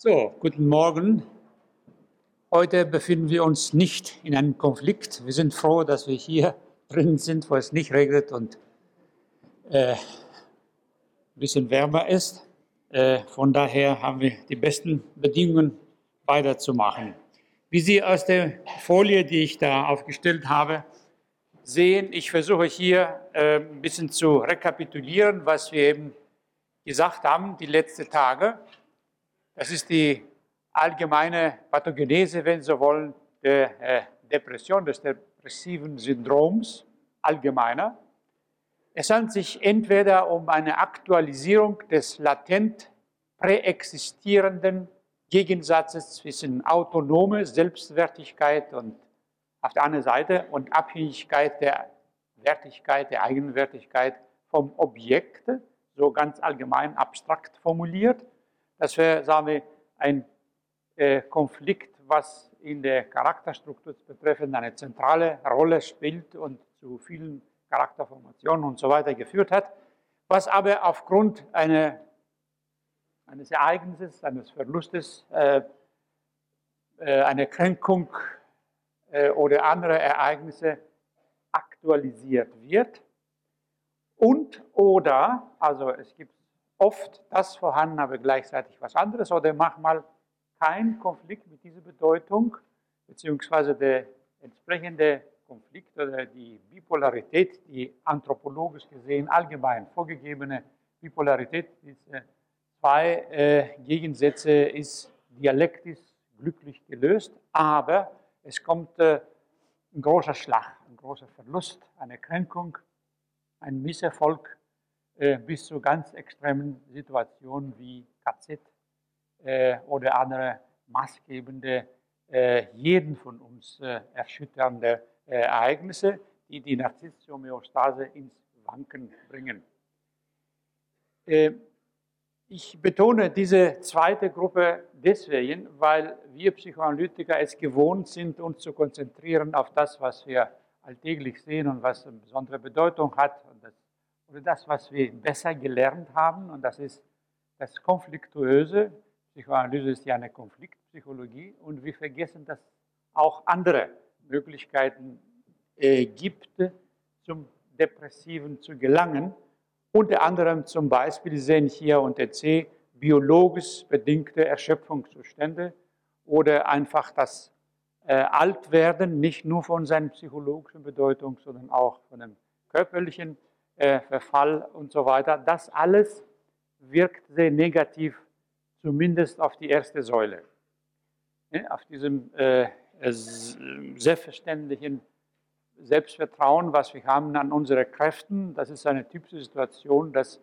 So, guten Morgen. Heute befinden wir uns nicht in einem Konflikt. Wir sind froh, dass wir hier drin sind, wo es nicht regnet und äh, ein bisschen wärmer ist. Äh, von daher haben wir die besten Bedingungen weiterzumachen. Wie Sie aus der Folie, die ich da aufgestellt habe, sehen, ich versuche hier äh, ein bisschen zu rekapitulieren, was wir eben gesagt haben die letzten Tage. Das ist die allgemeine Pathogenese, wenn Sie wollen, der äh, Depression, des depressiven Syndroms allgemeiner. Es handelt sich entweder um eine Aktualisierung des latent präexistierenden Gegensatzes zwischen autonome Selbstwertigkeit und auf der anderen Seite und Abhängigkeit der Wertigkeit, der Eigenwertigkeit vom Objekt, so ganz allgemein abstrakt formuliert. Das wäre, sagen wir, ein äh, Konflikt, was in der Charakterstruktur betreffend eine zentrale Rolle spielt und zu vielen Charakterformationen und so weiter geführt hat, was aber aufgrund einer, eines Ereignisses, eines Verlustes, äh, äh, einer Kränkung äh, oder andere Ereignisse aktualisiert wird. Und oder, also es gibt oft das vorhanden, aber gleichzeitig was anderes, oder manchmal kein Konflikt mit dieser Bedeutung, beziehungsweise der entsprechende Konflikt oder die Bipolarität, die anthropologisch gesehen allgemein vorgegebene Bipolarität, diese zwei äh, Gegensätze ist dialektisch glücklich gelöst, aber es kommt äh, ein großer Schlag, ein großer Verlust, eine Kränkung, ein Misserfolg bis zu ganz extremen Situationen wie KZ äh, oder andere maßgebende, äh, jeden von uns erschütternde Ereignisse, die die Narzisshomöostase ins Wanken bringen. Ich betone diese zweite Gruppe deswegen, weil wir Psychoanalytiker es gewohnt sind, uns zu konzentrieren auf das, was wir alltäglich sehen und was eine besondere Bedeutung hat und das oder das, was wir besser gelernt haben, und das ist das Konfliktuöse. Psychoanalyse ist ja eine Konfliktpsychologie und wir vergessen, dass auch andere Möglichkeiten äh, gibt, zum Depressiven zu gelangen. Unter anderem zum Beispiel sehen hier unter C biologisch bedingte Erschöpfungszustände oder einfach das äh, Altwerden, nicht nur von seiner psychologischen Bedeutung, sondern auch von dem körperlichen äh, Verfall und so weiter. Das alles wirkt sehr negativ, zumindest auf die erste Säule. Auf diesem äh, selbstverständlichen Selbstvertrauen, was wir haben an unsere Kräften. Das ist eine typische Situation, dass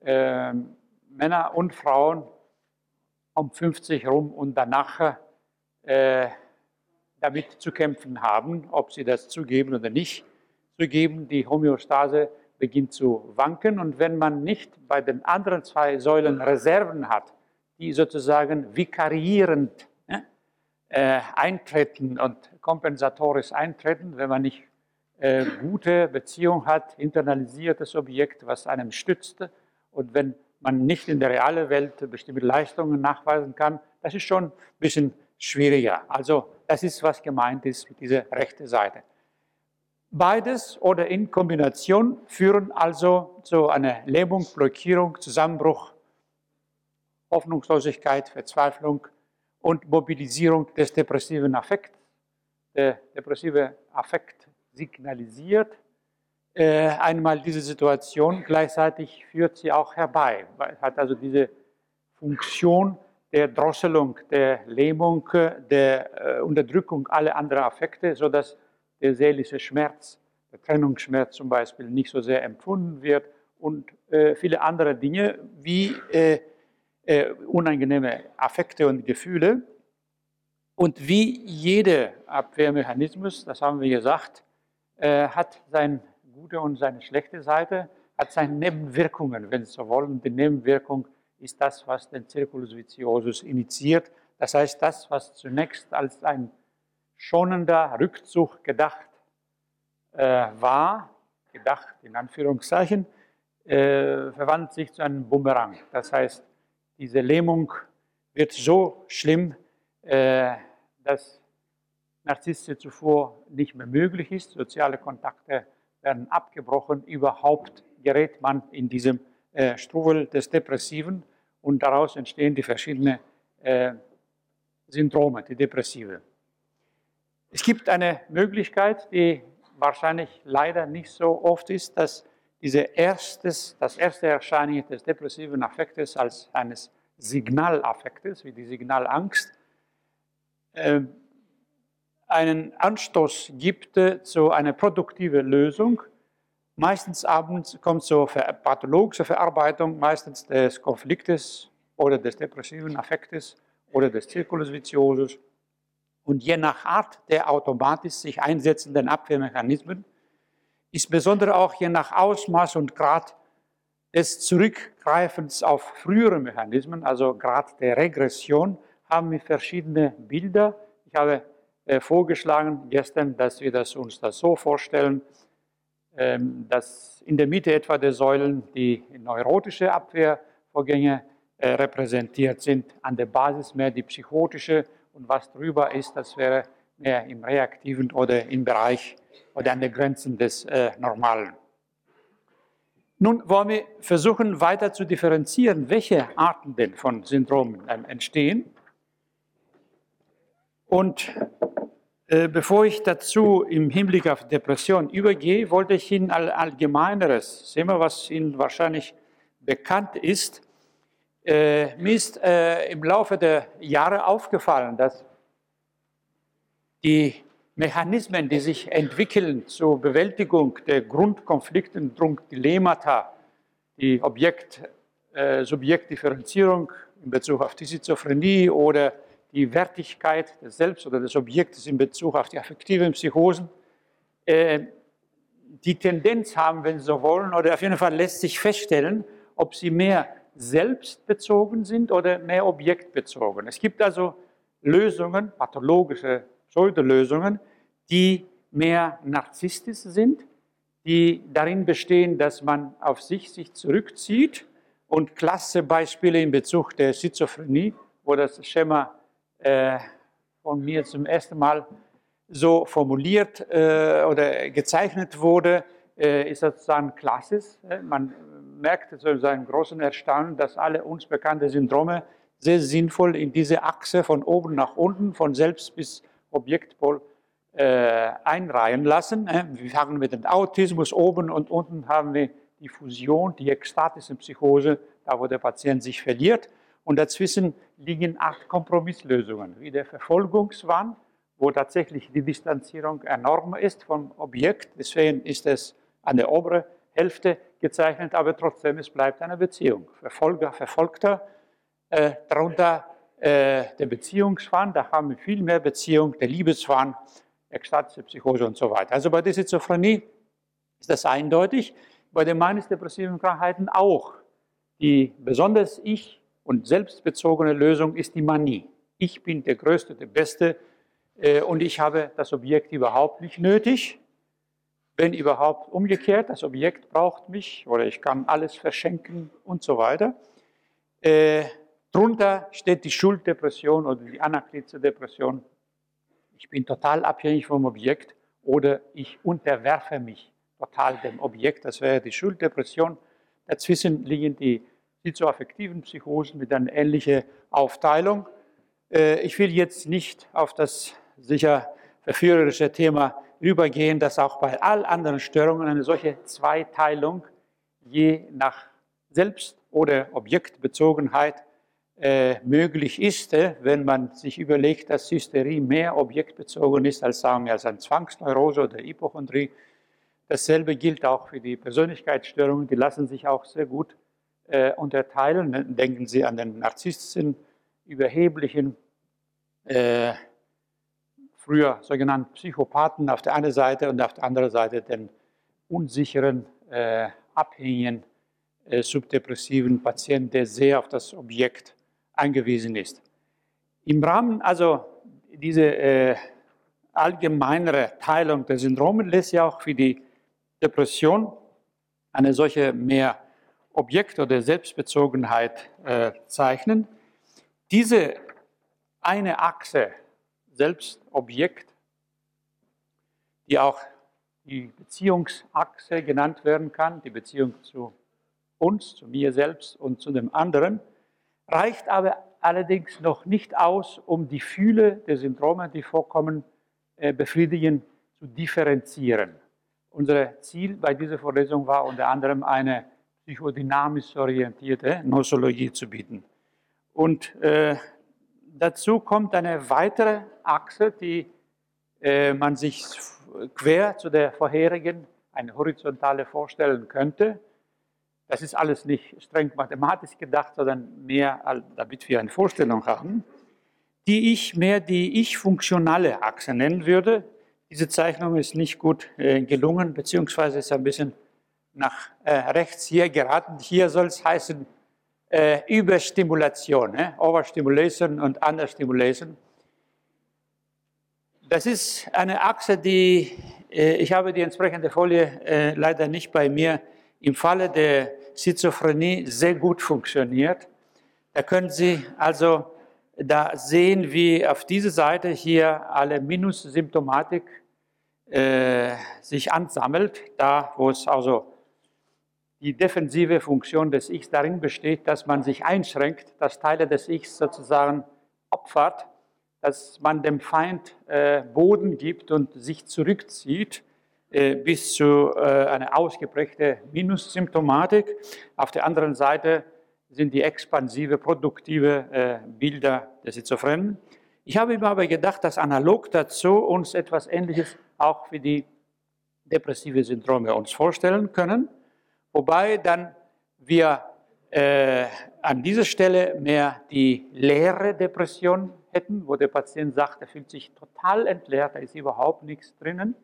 äh, Männer und Frauen um 50 rum und danach äh, damit zu kämpfen haben, ob sie das zugeben oder nicht zugeben. Die Homöostase beginnt zu wanken. Und wenn man nicht bei den anderen zwei Säulen Reserven hat, die sozusagen vikarierend ne, äh, eintreten und kompensatorisch eintreten, wenn man nicht äh, gute Beziehung hat, internalisiertes Objekt, was einem stützt, und wenn man nicht in der realen Welt bestimmte Leistungen nachweisen kann, das ist schon ein bisschen schwieriger. Also das ist, was gemeint ist mit dieser rechten Seite. Beides oder in Kombination führen also zu einer Lähmung, Blockierung, Zusammenbruch, Hoffnungslosigkeit, Verzweiflung und Mobilisierung des depressiven Affekts. Der depressive Affekt signalisiert äh, einmal diese Situation, gleichzeitig führt sie auch herbei. Es hat also diese Funktion der Drosselung, der Lähmung, der äh, Unterdrückung aller anderen Affekte, sodass der seelische Schmerz, der Trennungsschmerz zum Beispiel, nicht so sehr empfunden wird und äh, viele andere Dinge wie äh, äh, unangenehme Affekte und Gefühle. Und wie jeder Abwehrmechanismus, das haben wir gesagt, äh, hat seine gute und seine schlechte Seite, hat seine Nebenwirkungen, wenn Sie so wollen. Die Nebenwirkung ist das, was den Circulus viciosus initiiert. Das heißt, das, was zunächst als ein schonender Rückzug gedacht äh, war, gedacht in Anführungszeichen, äh, verwandelt sich zu einem Bumerang. Das heißt, diese Lähmung wird so schlimm, äh, dass Narzisstische zuvor nicht mehr möglich ist. Soziale Kontakte werden abgebrochen. Überhaupt gerät man in diesem äh, Strudel des Depressiven und daraus entstehen die verschiedenen äh, Syndrome, die Depressive. Es gibt eine Möglichkeit, die wahrscheinlich leider nicht so oft ist, dass diese erstes, das erste Erscheinen des depressiven Affektes als eines Signalaffektes, wie die Signalangst, äh, einen Anstoß gibt zu einer produktiven Lösung. Meistens abends kommt so pathologische Verarbeitung, meistens des Konfliktes oder des depressiven Affektes oder des Zirkulus viciosus. Und je nach Art der automatisch sich einsetzenden Abwehrmechanismen ist besonders auch je nach Ausmaß und Grad des Zurückgreifens auf frühere Mechanismen, also Grad der Regression, haben wir verschiedene Bilder. Ich habe äh, vorgeschlagen gestern, dass wir das, uns das so vorstellen, ähm, dass in der Mitte etwa der Säulen die neurotische Abwehrvorgänge äh, repräsentiert sind, an der Basis mehr die psychotische und was drüber ist, das wäre mehr im reaktiven oder im Bereich oder an den Grenzen des äh, Normalen. Nun wollen wir versuchen, weiter zu differenzieren, welche Arten denn von Syndromen äh, entstehen. Und äh, bevor ich dazu im Hinblick auf Depression übergehe, wollte ich Ihnen all, allgemeineres, sehen wir, was Ihnen wahrscheinlich bekannt ist. Äh, mir ist äh, im Laufe der Jahre aufgefallen, dass die Mechanismen, die sich entwickeln zur Bewältigung der Grundkonflikte und Dilemmata, die Objekt-Subjektdifferenzierung äh, in Bezug auf die Schizophrenie oder die Wertigkeit des Selbst oder des Objektes in Bezug auf die affektiven Psychosen, äh, die Tendenz haben, wenn Sie so wollen, oder auf jeden Fall lässt sich feststellen, ob sie mehr selbstbezogen sind oder mehr objektbezogen. Es gibt also Lösungen, pathologische Pseudolösungen, die mehr narzisstisch sind, die darin bestehen, dass man auf sich sich zurückzieht und klasse Beispiele in Bezug der Schizophrenie, wo das Schema äh, von mir zum ersten Mal so formuliert äh, oder gezeichnet wurde, äh, ist sozusagen klassisch. Man merkt zu seinem großen Erstaunen, dass alle uns bekannten Syndrome sehr sinnvoll in diese Achse von oben nach unten, von Selbst bis Objektpol äh, einreihen lassen. Äh, wir fangen mit dem Autismus oben und unten haben wir die Fusion, die ekstatische Psychose, da wo der Patient sich verliert. Und dazwischen liegen acht Kompromisslösungen, wie der Verfolgungswahn, wo tatsächlich die Distanzierung enorm ist vom Objekt. Deswegen ist es an der oberen Hälfte gezeichnet, aber trotzdem, es bleibt eine Beziehung. Verfolger, Verfolgter, äh, darunter äh, der Beziehungswahn, da haben wir viel mehr Beziehung, der Liebeswahn, ekstatische Psychose und so weiter. Also bei der Schizophrenie ist das eindeutig, bei den manisch-depressiven Krankheiten auch. Die besonders ich- und selbstbezogene Lösung ist die Manie. Ich bin der Größte, der Beste äh, und ich habe das Objekt überhaupt nicht nötig. Wenn überhaupt umgekehrt, das Objekt braucht mich oder ich kann alles verschenken und so weiter. Äh, drunter steht die Schulddepression oder die anaklitische Depression. Ich bin total abhängig vom Objekt oder ich unterwerfe mich total dem Objekt. Das wäre die Schulddepression. Dazwischen liegen die schizoaffektiven Psychosen mit einer ähnlichen Aufteilung. Äh, ich will jetzt nicht auf das sicher verführerische Thema übergehen, dass auch bei all anderen Störungen eine solche Zweiteilung je nach Selbst- oder Objektbezogenheit äh, möglich ist, äh, wenn man sich überlegt, dass Hysterie mehr objektbezogen ist als, sagen wir, als eine Zwangsneurose oder Hypochondrie. Dasselbe gilt auch für die Persönlichkeitsstörungen, die lassen sich auch sehr gut äh, unterteilen. Denken Sie an den narzisstischen, überheblichen, äh, früher sogenannten Psychopathen auf der einen Seite und auf der anderen Seite den unsicheren, äh, abhängigen, äh, subdepressiven Patienten, der sehr auf das Objekt angewiesen ist. Im Rahmen also dieser äh, allgemeinere Teilung der Syndrome lässt ja auch für die Depression eine solche mehr Objekt- oder Selbstbezogenheit äh, zeichnen. Diese eine Achse, Selbstobjekt, die auch die Beziehungsachse genannt werden kann, die Beziehung zu uns, zu mir selbst und zu dem anderen, reicht aber allerdings noch nicht aus, um die Fühle der Syndrome, die vorkommen, äh, befriedigen, zu differenzieren. Unser Ziel bei dieser Vorlesung war unter anderem eine psychodynamisch orientierte Nosologie zu bieten. Und äh, dazu kommt eine weitere Achse, die äh, man sich quer zu der vorherigen, eine horizontale vorstellen könnte. Das ist alles nicht streng mathematisch gedacht, sondern mehr, damit wir eine Vorstellung haben, die ich mehr die ich-funktionale Achse nennen würde. Diese Zeichnung ist nicht gut äh, gelungen, beziehungsweise ist ein bisschen nach äh, rechts hier geraten. Hier soll es heißen äh, Überstimulation, äh, Overstimulation und Understimulation. Das ist eine Achse, die, äh, ich habe die entsprechende Folie äh, leider nicht bei mir, im Falle der Schizophrenie sehr gut funktioniert. Da können Sie also da sehen, wie auf dieser Seite hier alle Minus-Symptomatik äh, sich ansammelt, da wo es also die defensive Funktion des Ichs darin besteht, dass man sich einschränkt, dass Teile des Ichs sozusagen opfert dass man dem Feind äh, Boden gibt und sich zurückzieht äh, bis zu äh, einer ausgeprägten Minussymptomatik. Auf der anderen Seite sind die expansive, produktive Bilder der Schizophrenen. Ich habe mir aber gedacht, dass analog dazu uns etwas Ähnliches auch für die depressive Syndrome uns vorstellen können, wobei dann wir äh, an dieser Stelle mehr die leere Depression hätten, wo der Patient sagt, er fühlt sich total entleert, da ist überhaupt nichts drinnen.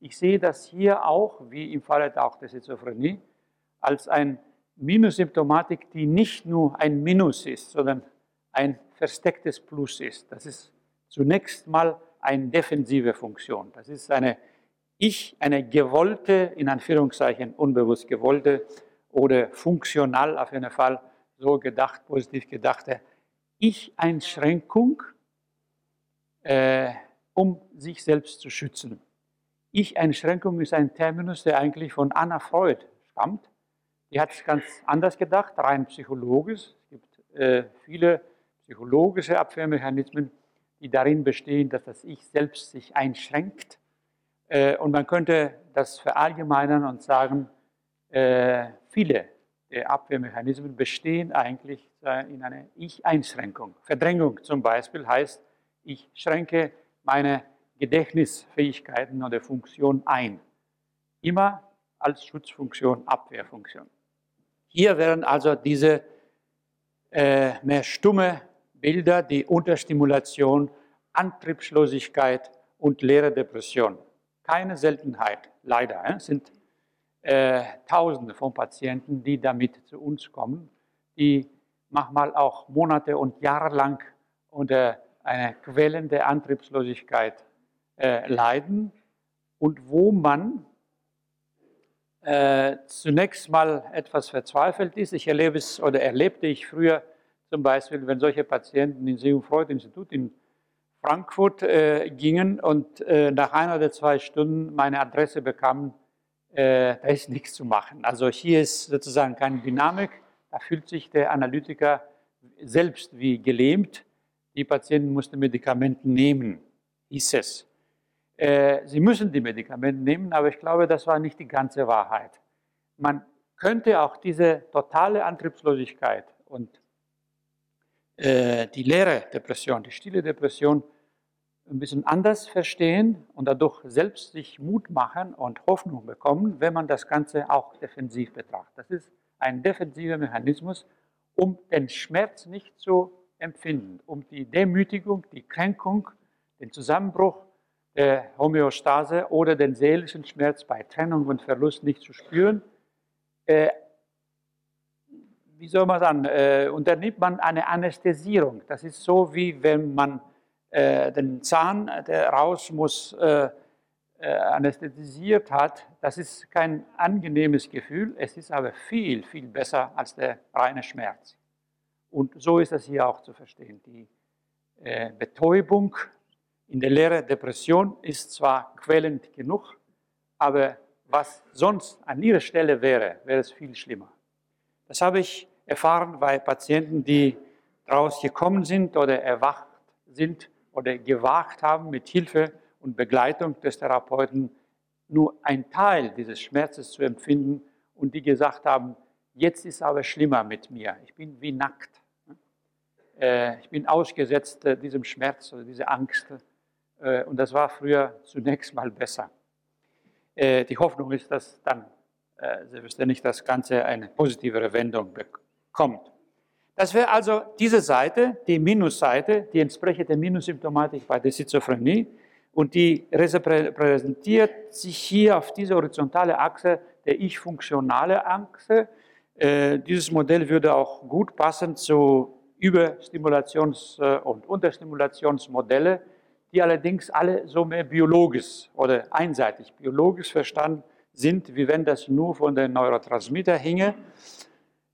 Ich sehe das hier auch, wie im Falle auch der Schizophrenie, als eine Minussymptomatik, die nicht nur ein Minus ist, sondern ein verstecktes Plus ist. Das ist zunächst mal eine defensive Funktion. Das ist eine ich, eine gewollte, in Anführungszeichen unbewusst gewollte oder funktional auf jeden Fall so gedacht, positiv gedachte Ich-Einschränkung, äh, um sich selbst zu schützen. Ich-Einschränkung ist ein Terminus, der eigentlich von Anna Freud stammt. Die hat es ganz anders gedacht, rein psychologisch. Es gibt äh, viele psychologische Abwehrmechanismen, die darin bestehen, dass das Ich selbst sich einschränkt. Äh, und man könnte das verallgemeinern und sagen, äh, viele der Abwehrmechanismen bestehen eigentlich in einer Ich-Einschränkung. Verdrängung zum Beispiel heißt, ich schränke meine Gedächtnisfähigkeiten oder Funktion ein. Immer als Schutzfunktion, Abwehrfunktion. Hier wären also diese äh, mehr stumme Bilder, die Unterstimulation, Antriebslosigkeit und leere Depression. Keine Seltenheit, leider, äh, sind äh, Tausende von Patienten, die damit zu uns kommen, die manchmal auch Monate und Jahre lang unter einer quälenden Antriebslosigkeit äh, leiden und wo man äh, zunächst mal etwas verzweifelt ist. Ich erlebe es oder erlebte ich früher zum Beispiel, wenn solche Patienten ins Sigmund Freud Institut in Frankfurt äh, gingen und äh, nach einer oder zwei Stunden meine Adresse bekamen, äh, da ist nichts zu machen. Also hier ist sozusagen keine Dynamik, da fühlt sich der Analytiker selbst wie gelähmt die Patienten mussten Medikamente nehmen, hieß es. Äh, sie müssen die Medikamente nehmen, aber ich glaube, das war nicht die ganze Wahrheit. Man könnte auch diese totale Antriebslosigkeit und äh, die leere Depression, die stille Depression ein bisschen anders verstehen und dadurch selbst sich Mut machen und Hoffnung bekommen, wenn man das Ganze auch defensiv betrachtet. Das ist ein defensiver Mechanismus, um den Schmerz nicht zu empfinden, um die Demütigung, die Kränkung, den Zusammenbruch der Homöostase oder den seelischen Schmerz bei Trennung und Verlust nicht zu spüren. Wie soll man sagen, äh, unternimmt man eine Anästhesierung. Das ist so, wie wenn man äh, den Zahn, der raus muss, äh, äh, anästhesiert hat. Das ist kein angenehmes Gefühl, es ist aber viel, viel besser als der reine Schmerz. Und so ist das hier auch zu verstehen. Die äh, Betäubung in der Lehre Depression ist zwar quälend genug, aber was sonst an ihrer Stelle wäre, wäre es viel schlimmer. Das habe ich erfahren bei Patienten, die daraus gekommen sind oder erwacht sind oder gewagt haben, mit Hilfe und Begleitung des Therapeuten nur ein Teil dieses Schmerzes zu empfinden und die gesagt haben, jetzt ist aber schlimmer mit mir, ich bin wie nackt. Äh, ich bin ausgesetzt äh, diesem Schmerz oder dieser Angst. Äh, und das war früher zunächst mal besser. Die Hoffnung ist, dass dann selbstverständlich das Ganze eine positivere Wendung bekommt. Das wäre also diese Seite, die Minusseite, die entsprechende Minussymptomatik bei der Schizophrenie. Und die repräsentiert sich hier auf dieser horizontale Achse der ich-funktionale Achse. Dieses Modell würde auch gut passen zu Überstimulations- äh, und Unterstimulationsmodelle, die allerdings alle so mehr biologisch oder einseitig biologisch verstanden sind, wie wenn das nur von den Neurotransmitter hinge,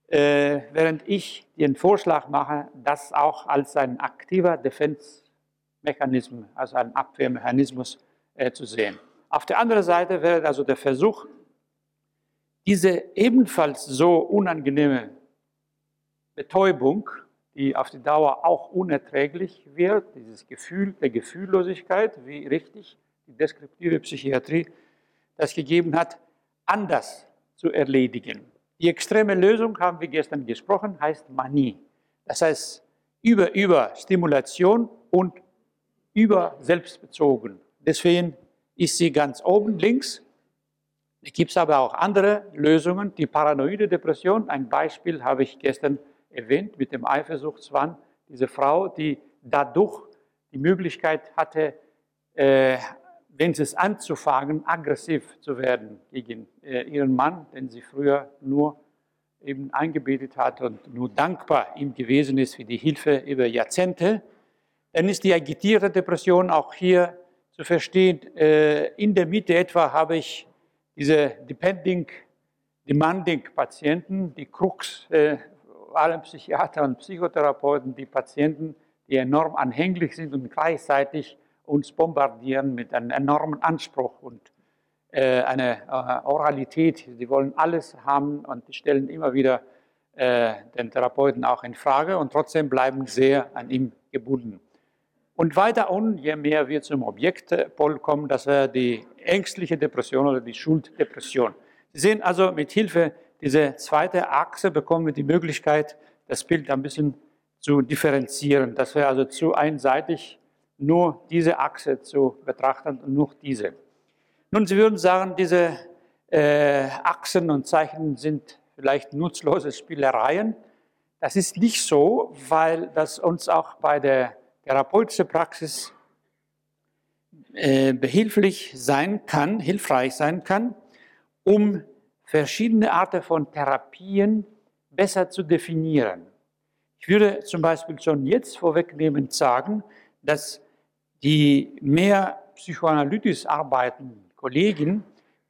äh, während ich den Vorschlag mache, das auch als ein aktiver Defense-Mechanismus, also ein Abwehrmechanismus äh, zu sehen. Auf der anderen Seite wäre also der Versuch, diese ebenfalls so unangenehme Betäubung die auf die Dauer auch unerträglich wird, dieses Gefühl der Gefühllosigkeit, wie richtig die deskriptive Psychiatrie das gegeben hat, anders zu erledigen. Die extreme Lösung, haben wir gestern gesprochen, heißt Manie. Das heißt, über, über Stimulation und über selbstbezogen. Deswegen ist sie ganz oben links. Es gibt aber auch andere Lösungen. Die paranoide Depression, ein Beispiel habe ich gestern erwähnt mit dem Eifersuchtswahn, diese Frau, die dadurch die Möglichkeit hatte, äh, wenn sie es anzufangen, aggressiv zu werden gegen äh, ihren Mann, den sie früher nur eben eingebetet hat und nur dankbar ihm gewesen ist für die Hilfe über Jahrzehnte, dann ist die agitierte Depression auch hier zu verstehen. Äh, in der Mitte etwa habe ich diese Depending, Demanding Patienten, die Krux äh, allem Psychiater und Psychotherapeuten, die Patienten, die enorm anhänglich sind und gleichzeitig uns bombardieren mit einem enormen Anspruch und äh, einer äh, Oralität. Sie wollen alles haben und stellen immer wieder äh, den Therapeuten auch in Frage und trotzdem bleiben sehr an ihm gebunden. Und weiter unten, je mehr wir zum Objektpol kommen, das wäre die ängstliche Depression oder die Schulddepression. Sie sehen also mit Hilfe diese zweite Achse bekommen wir die Möglichkeit, das Bild ein bisschen zu differenzieren. Das wäre also zu einseitig, nur diese Achse zu betrachten und nur diese. Nun, Sie würden sagen, diese äh, Achsen und Zeichen sind vielleicht nutzlose Spielereien. Das ist nicht so, weil das uns auch bei der therapeutischen Praxis äh, behilflich sein kann, hilfreich sein kann, um verschiedene Arten von Therapien besser zu definieren. Ich würde zum Beispiel schon jetzt vorwegnehmend sagen, dass die mehr psychoanalytisch arbeitenden Kollegen,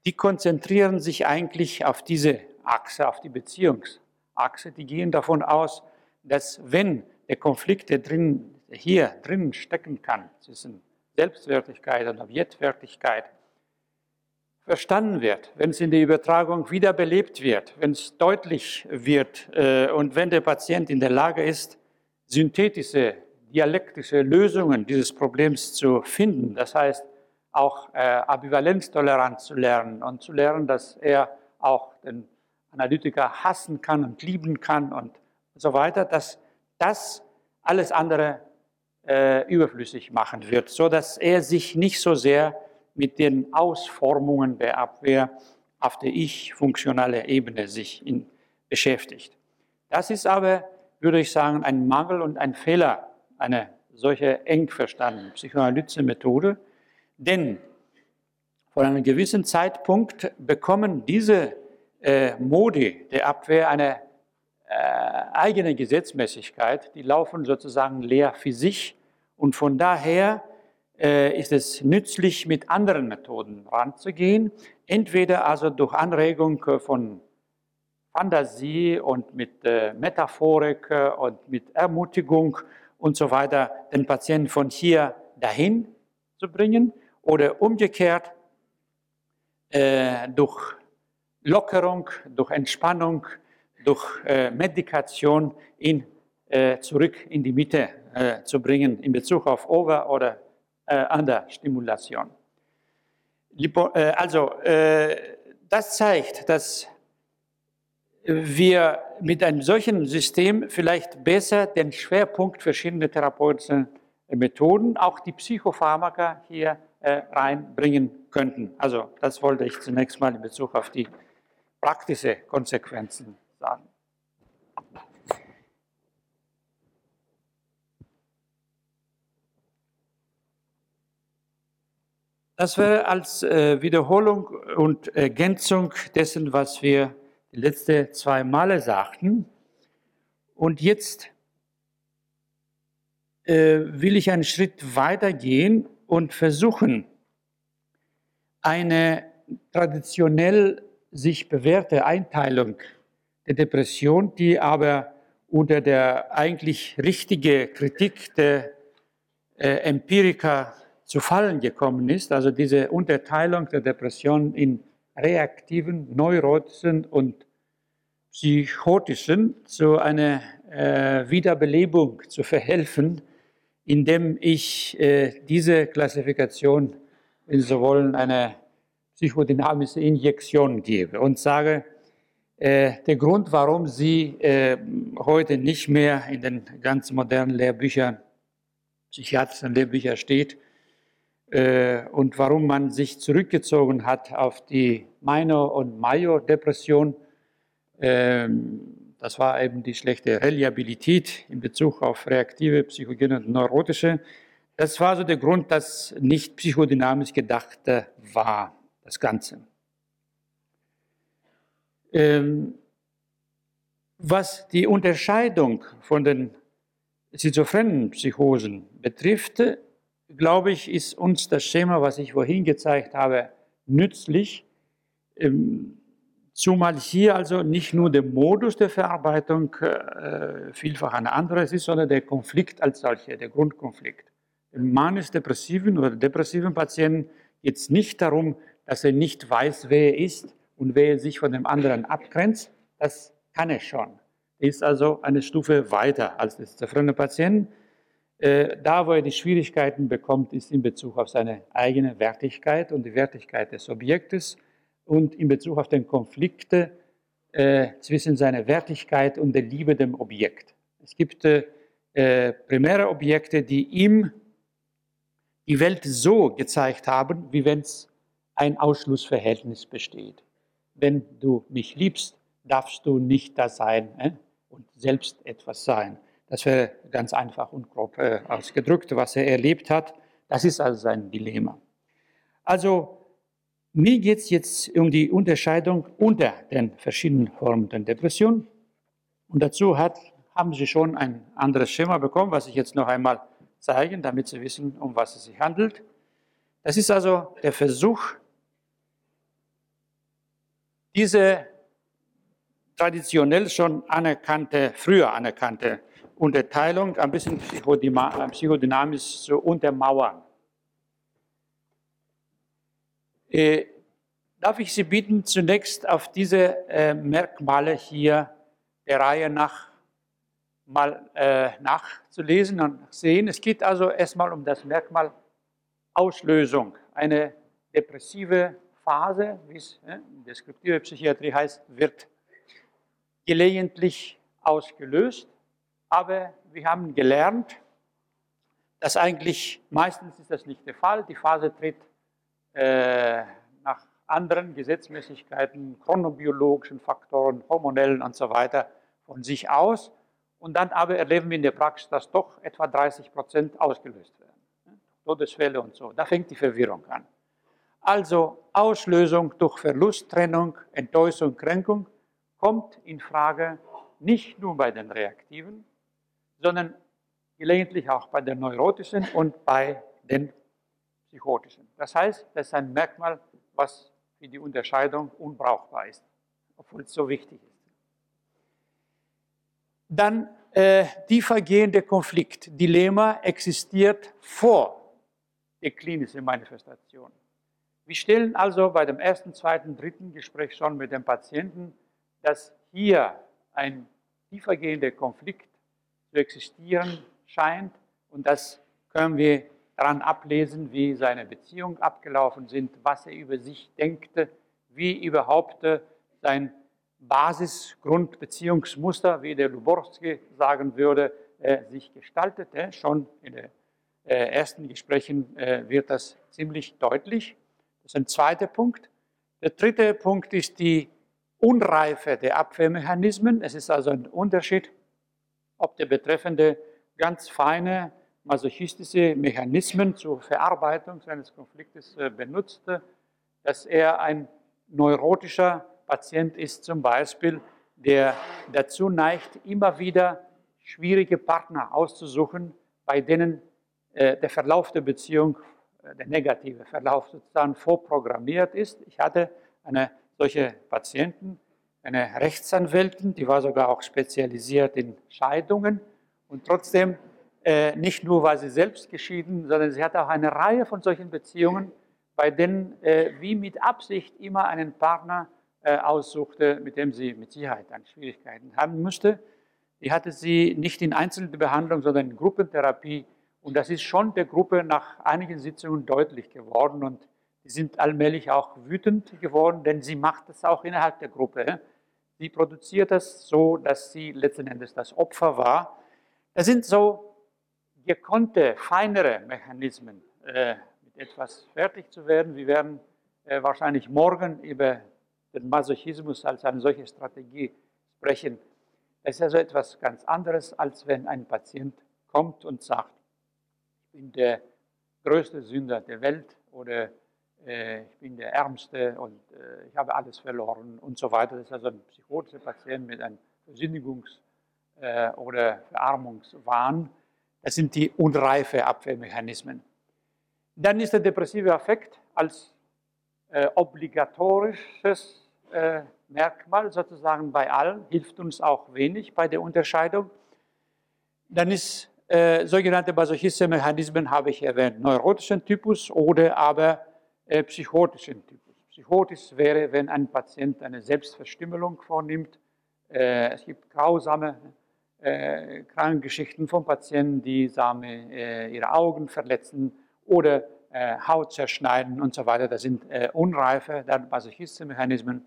die konzentrieren sich eigentlich auf diese Achse, auf die Beziehungsachse. Die gehen davon aus, dass wenn der Konflikt, der drin, hier drin stecken kann, zwischen Selbstwertigkeit und Objektwertigkeit, verstanden wird, wenn es in der Übertragung wiederbelebt wird, wenn es deutlich wird äh, und wenn der Patient in der Lage ist, synthetische, dialektische Lösungen dieses Problems zu finden, das heißt auch äh, Ambivalenztoleranz zu lernen und zu lernen, dass er auch den Analytiker hassen kann und lieben kann und so weiter, dass das alles andere äh, überflüssig machen wird, so dass er sich nicht so sehr mit den Ausformungen der Abwehr auf der ich-funktionalen Ebene sich in, beschäftigt. Das ist aber, würde ich sagen, ein Mangel und ein Fehler einer solche eng verstandenen Psychoanalyse-Methode, denn von einem gewissen Zeitpunkt bekommen diese äh, Modi der Abwehr eine äh, eigene Gesetzmäßigkeit, die laufen sozusagen leer für sich. Und von daher äh, ist es nützlich, mit anderen Methoden ranzugehen. Entweder also durch Anregung von Fantasie und mit äh, Metaphorik und mit Ermutigung und so weiter den Patienten von hier dahin zu bringen oder umgekehrt äh, durch Lockerung, durch Entspannung, durch äh, Medikation ihn äh, zurück in die Mitte äh, zu bringen in Bezug auf Over- oder äh, Understimulation. Lipo, äh, also, das zeigt, dass wir mit einem solchen System vielleicht besser den Schwerpunkt verschiedener therapeutischer Methoden, auch die Psychopharmaka hier äh, reinbringen könnten. Also das wollte ich zunächst mal in Bezug auf die praktische Konsequenzen sagen. Das wäre als äh, Wiederholung und Ergänzung dessen, was wir die letzten zwei Male sagten. Und jetzt äh, will ich einen Schritt weiter gehen und versuchen, eine traditionell sich bewährte Einteilung der Depression, die aber unter der eigentlich richtigen Kritik der äh, Empiriker zu fallen gekommen ist, also diese Unterteilung der Depression in reaktiven, neurotischen und psychotischen, zu einer äh, Wiederbelebung zu verhelfen, indem ich äh, diese Klassifikation, wenn Sie wollen, eine psychodynamische Injektion gebe und sage, äh, der Grund, warum sie äh, heute nicht mehr in den ganz modernen Lehrbüchern, psychiatrischen Lehrbüchern steht, äh, und warum man sich zurückgezogen hat auf die Minor- und Major-Depression, das war eben die schlechte Reliabilität in Bezug auf reaktive, psychogene und neurotische. Das war so der Grund, dass nicht psychodynamisch gedacht war, das Ganze. Ähm, was die Unterscheidung von den schizophrenen Psychosen betrifft, glaube ich, ist uns das Schema, was ich vorhin gezeigt habe, nützlich. Zumal hier also nicht nur der Modus der Verarbeitung äh, vielfach ein anderes ist, sondern der Konflikt als solcher, der Grundkonflikt. Dem manisch-depressiven oder depressiven Patienten geht es nicht darum, dass er nicht weiß, wer er ist und wer er sich von dem anderen abgrenzt. Das kann er schon. Er ist also eine Stufe weiter als der schizophrene Patient. Äh, da, wo er die Schwierigkeiten bekommt, ist in Bezug auf seine eigene Wertigkeit und die Wertigkeit des Objektes und in Bezug auf den Konflikt äh, zwischen seiner Wertigkeit und der Liebe dem Objekt. Es gibt äh, primäre Objekte, die ihm die Welt so gezeigt haben, wie wenn es ein Ausschlussverhältnis besteht. Wenn du mich liebst, darfst du nicht da sein äh, und selbst etwas sein. Das wäre ganz einfach und grob äh, ausgedrückt, was er erlebt hat. Das ist also sein Dilemma. Also mir geht es jetzt um die Unterscheidung unter den verschiedenen Formen der Depression. Und dazu hat, haben Sie schon ein anderes Schema bekommen, was ich jetzt noch einmal zeige, damit Sie wissen, um was es sich handelt. Das ist also der Versuch, diese traditionell schon anerkannte, früher anerkannte Unterteilung ein bisschen psychodynamisch zu untermauern. Äh, darf ich Sie bitten, zunächst auf diese äh, Merkmale hier der Reihe nach mal äh, nachzulesen und sehen. Es geht also erstmal um das Merkmal Auslösung. Eine depressive Phase, wie es äh, in deskriptive Psychiatrie heißt, wird gelegentlich ausgelöst. Aber wir haben gelernt, dass eigentlich meistens ist das nicht der Fall. Die Phase tritt äh, nach anderen Gesetzmäßigkeiten, chronobiologischen Faktoren, hormonellen und so weiter von sich aus. Und dann aber erleben wir in der Praxis, dass doch etwa 30 Prozent ausgelöst werden. Todesfälle und so. Da fängt die Verwirrung an. Also Auslösung durch Verlust, Trennung, Enttäuschung, Kränkung kommt in Frage nicht nur bei den Reaktiven, sondern gelegentlich auch bei den Neurotischen und bei den psychotischen. Das heißt, das ist ein Merkmal, was für die Unterscheidung unbrauchbar ist, obwohl es so wichtig ist. Dann äh, tiefergehende Konflikt, Dilemma existiert vor der klinischen Manifestation. Wir stellen also bei dem ersten, zweiten, dritten Gespräch schon mit dem Patienten, dass hier ein tiefergehender Konflikt zu existieren scheint und das können wir daran ablesen, wie seine Beziehungen abgelaufen sind, was er über sich denkte, wie überhaupt sein Basisgrundbeziehungsmuster, wie der Luborski sagen würde, äh, sich gestaltete. Schon in den äh, ersten Gesprächen äh, wird das ziemlich deutlich. Das ist ein zweiter Punkt. Der dritte Punkt ist die Unreife der Abwehrmechanismen. Es ist also ein Unterschied, ob der Betreffende ganz feine masochistische Mechanismen zur Verarbeitung seines Konfliktes benutzte, dass er ein neurotischer Patient ist zum Beispiel, der dazu neigt, immer wieder schwierige Partner auszusuchen, bei denen äh, der Verlauf der Beziehung, äh, der negative Verlauf sozusagen vorprogrammiert ist. Ich hatte eine solche Patienten, eine Rechtsanwältin, die war sogar auch spezialisiert in Scheidungen und trotzdem äh, nicht nur war sie selbst geschieden, sondern sie hatte auch eine Reihe von solchen Beziehungen, bei denen äh, wie mit Absicht immer einen Partner äh, aussuchte, mit dem sie mit Sicherheit dann Schwierigkeiten haben müsste. Die hatte sie nicht in Einzelbehandlung, sondern in Gruppentherapie. Und das ist schon der Gruppe nach einigen Sitzungen deutlich geworden. Und die sind allmählich auch wütend geworden, denn sie macht das auch innerhalb der Gruppe. Sie produziert das so, dass sie letzten Endes das Opfer war. Das sind so gekonnte, feinere Mechanismen, äh, mit etwas fertig zu werden. Wir werden äh, wahrscheinlich morgen über den Masochismus als eine solche Strategie sprechen. Das ist also etwas ganz anderes, als wenn ein Patient kommt und sagt, ich bin der größte Sünder der Welt oder äh, ich bin der Ärmste und äh, ich habe alles verloren und so weiter. Das ist also ein psychotischer Patient mit einem Versündigungs- äh, oder Verarmungswahn. Das sind die unreife Abwehrmechanismen. Dann ist der depressive Affekt als äh, obligatorisches äh, Merkmal sozusagen bei allen, hilft uns auch wenig bei der Unterscheidung. Dann ist äh, sogenannte masochistische Mechanismen, habe ich erwähnt, neurotischen Typus oder aber äh, psychotischen Typus. Psychotisch wäre, wenn ein Patient eine Selbstverstümmelung vornimmt. Äh, es gibt grausame äh, Krankengeschichten von Patienten, die same, äh, ihre Augen verletzen oder äh, Haut zerschneiden und so weiter. Das sind äh, unreife masochistische Mechanismen.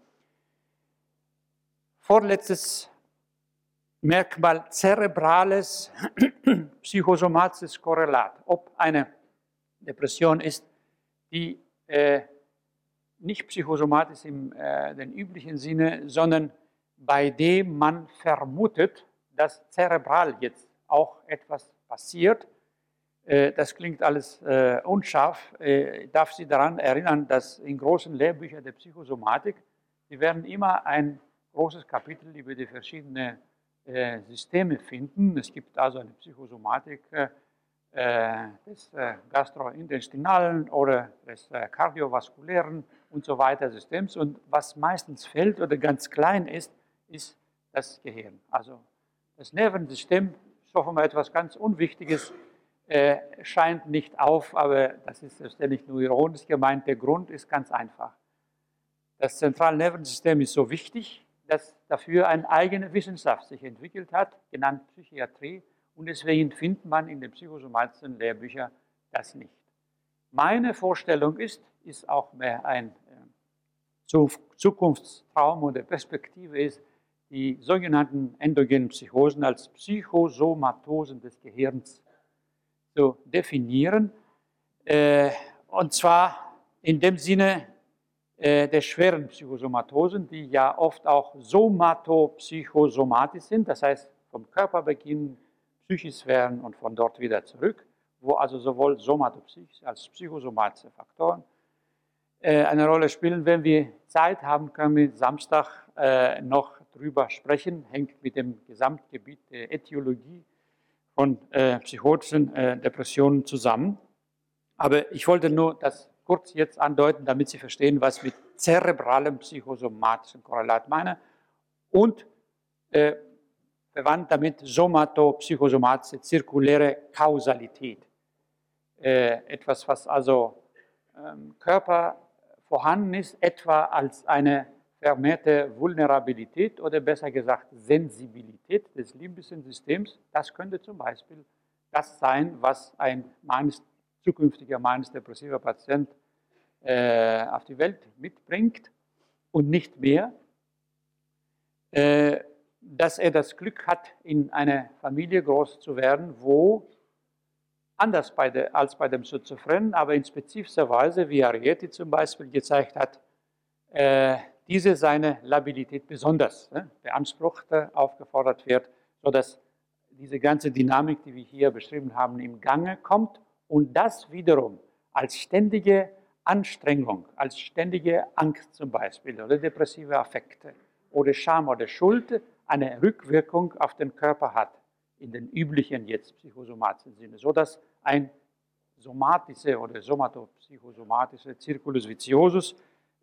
Vorletztes Merkmal zerebrales psychosomatisches Korrelat. Ob eine Depression ist, die äh, nicht psychosomatisch im äh, den üblichen Sinne, sondern bei dem man vermutet, dass zerebral jetzt auch etwas passiert äh, das klingt alles äh, unscharf. Äh, ich darf Sie daran erinnern, dass in großen Lehrbüchern der Psychosomatik, Sie werden immer ein großes Kapitel über die verschiedenen Systeme finden. Es gibt also eine Psychosomatik des gastrointestinalen oder des kardiovaskulären und so weiter Systems. Und was meistens fällt oder ganz klein ist, ist das Gehirn. Also das Nervensystem, so mal etwas ganz Unwichtiges, äh, scheint nicht auf, aber das ist selbstverständlich nur ironisch gemeint. Der Grund ist ganz einfach. Das Zentralnervensystem ist so wichtig, dass dafür eine eigene Wissenschaft sich entwickelt hat, genannt Psychiatrie, und deswegen findet man in den psychosomatischen Lehrbüchern das nicht. Meine Vorstellung ist, ist auch mehr ein äh, Zukunftstraum oder Perspektive ist, die sogenannten endogenen Psychosen als Psychosomatosen des Gehirns zu definieren. Äh, und zwar in dem Sinne äh, der schweren Psychosomatosen, die ja oft auch somatopsychosomatisch sind, das heißt vom Körper beginnen, psychisch werden und von dort wieder zurück, wo also sowohl somatopsychisch als psychosomatische Faktoren äh, eine Rolle spielen. Wenn wir Zeit haben, können wir Samstag noch drüber sprechen, hängt mit dem Gesamtgebiet der Äthiologie von äh, psychotischen äh, Depressionen zusammen. Aber ich wollte nur das kurz jetzt andeuten, damit Sie verstehen, was mit zerebralem psychosomatischen Korrelat meine. Und äh, verwandt damit somatopsychosomatische zirkuläre Kausalität. Äh, etwas, was also ähm, Körper vorhanden ist, etwa als eine vermehrte Vulnerabilität oder besser gesagt Sensibilität des limbischen Systems. Das könnte zum Beispiel das sein, was ein manisch, zukünftiger manisch-depressiver Patient äh, auf die Welt mitbringt und nicht mehr. Äh, dass er das Glück hat, in einer Familie groß zu werden, wo anders bei der, als bei dem Schizophrenen, aber in spezifischer Weise, wie Arieti zum Beispiel gezeigt hat, äh, diese seine Labilität besonders ne, beansprucht, äh, aufgefordert wird, sodass diese ganze Dynamik, die wir hier beschrieben haben, im Gange kommt und das wiederum als ständige Anstrengung, als ständige Angst zum Beispiel oder depressive Affekte oder Scham oder Schuld eine Rückwirkung auf den Körper hat, in den üblichen jetzt psychosomatischen Sinne, sodass ein somatische oder somatopsychosomatische Circulus viciosus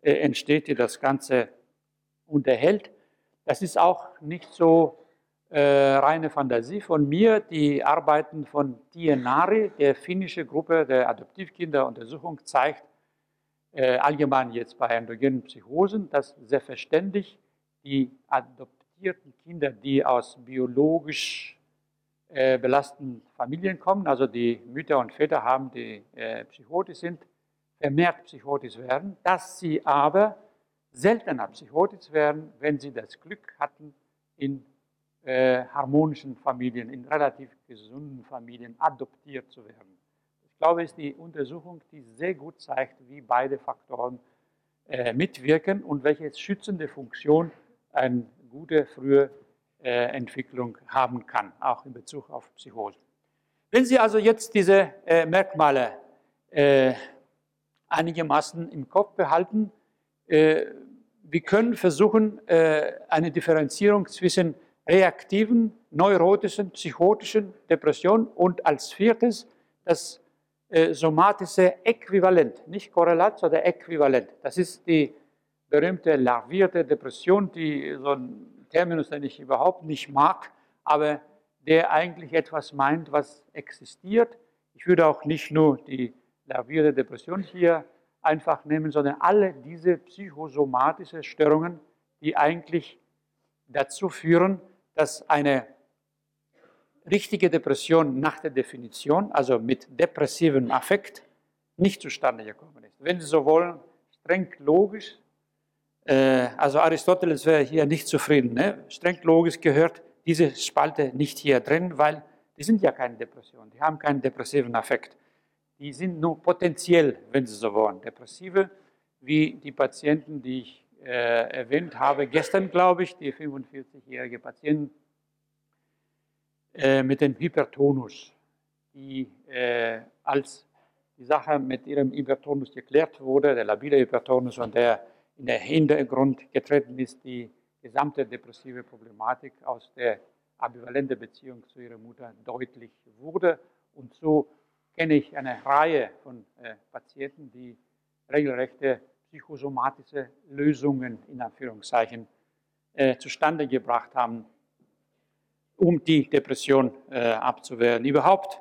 äh, entsteht, die das Ganze unterhält. Das ist auch nicht so äh, reine Fantasie von mir. Die Arbeiten von Tienari, der finnischen Gruppe der Adoptivkinderuntersuchung, zeigt äh, allgemein jetzt bei endogenen Psychosen, dass selbstverständlich die adoptierten Kinder, die aus biologisch äh, belasteten Familien kommen, also die Mütter und Väter haben, die äh, psychotisch sind, vermehrt psychotisch werden, dass sie aber seltener psychotisch werden, wenn sie das Glück hatten, in äh, harmonischen Familien, in relativ gesunden Familien adoptiert zu werden. Ich glaube, es ist die Untersuchung, die sehr gut zeigt, wie beide Faktoren äh, mitwirken und welche schützende Funktion eine gute frühe äh, Entwicklung haben kann, auch in Bezug auf Psychose. Wenn Sie also jetzt diese äh, Merkmale äh, einigermaßen im Kopf behalten, äh, wir können versuchen, äh, eine Differenzierung zwischen reaktiven, neurotischen, psychotischen Depressionen und als viertes das äh, somatische Äquivalent, nicht Korrelat, sondern Äquivalent. Das ist die berühmte larvierte Depression, die so ein Terminus, den ich überhaupt nicht mag, aber der eigentlich etwas meint, was existiert. Ich würde auch nicht nur die larvierte Depression hier einfach nehmen, sondern alle diese psychosomatischen Störungen, die eigentlich dazu führen, dass eine richtige Depression nach der Definition, also mit depressivem Affekt, nicht zustande gekommen ist. Wenn Sie so wollen, streng logisch äh, also Aristoteles wäre hier nicht zufrieden. Ne? Streng logisch gehört diese Spalte nicht hier drin, weil die sind ja keine Depressionen, die haben keinen depressiven Affekt. Die sind nur potenziell, wenn Sie so wollen, depressive, wie die Patienten, die ich äh, erwähnt habe, gestern glaube ich, die 45-jährige Patientin äh, mit dem Hypertonus, die äh, als die Sache mit ihrem Hypertonus geklärt wurde, der labile Hypertonus und der in den Hintergrund getreten ist, die gesamte depressive Problematik aus der ambivalenten Beziehung zu ihrer Mutter deutlich wurde. Und so kenne ich eine Reihe von äh, Patienten, die regelrechte psychosomatische Lösungen in Anführungszeichen äh, zustande gebracht haben, um die Depression äh, abzuwehren. Überhaupt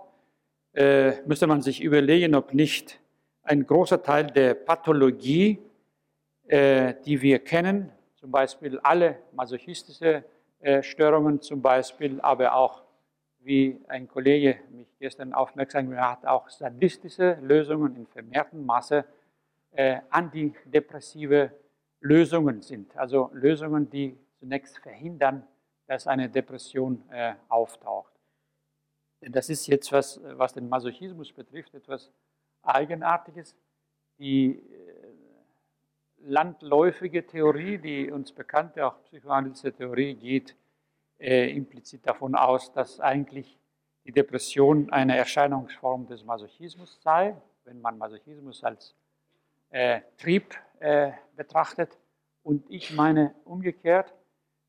äh, müsste man sich überlegen, ob nicht ein großer Teil der Pathologie äh, die wir kennen, zum Beispiel alle masochistische äh, Störungen zum Beispiel, aber auch, wie ein Kollege mich gestern aufmerksam gemacht hat, auch sadistische Lösungen in vermehrtem Maße äh, antidepressive Lösungen sind. Also Lösungen, die zunächst verhindern, dass eine Depression äh, auftaucht. Das ist jetzt was, was den Masochismus betrifft, etwas Eigenartiges. Die landläufige Theorie, die uns bekannte, auch psychoanalytische Theorie, geht äh, implizit davon aus, dass eigentlich die Depression eine Erscheinungsform des Masochismus sei, wenn man Masochismus als äh, Trieb äh, betrachtet. Und ich meine umgekehrt,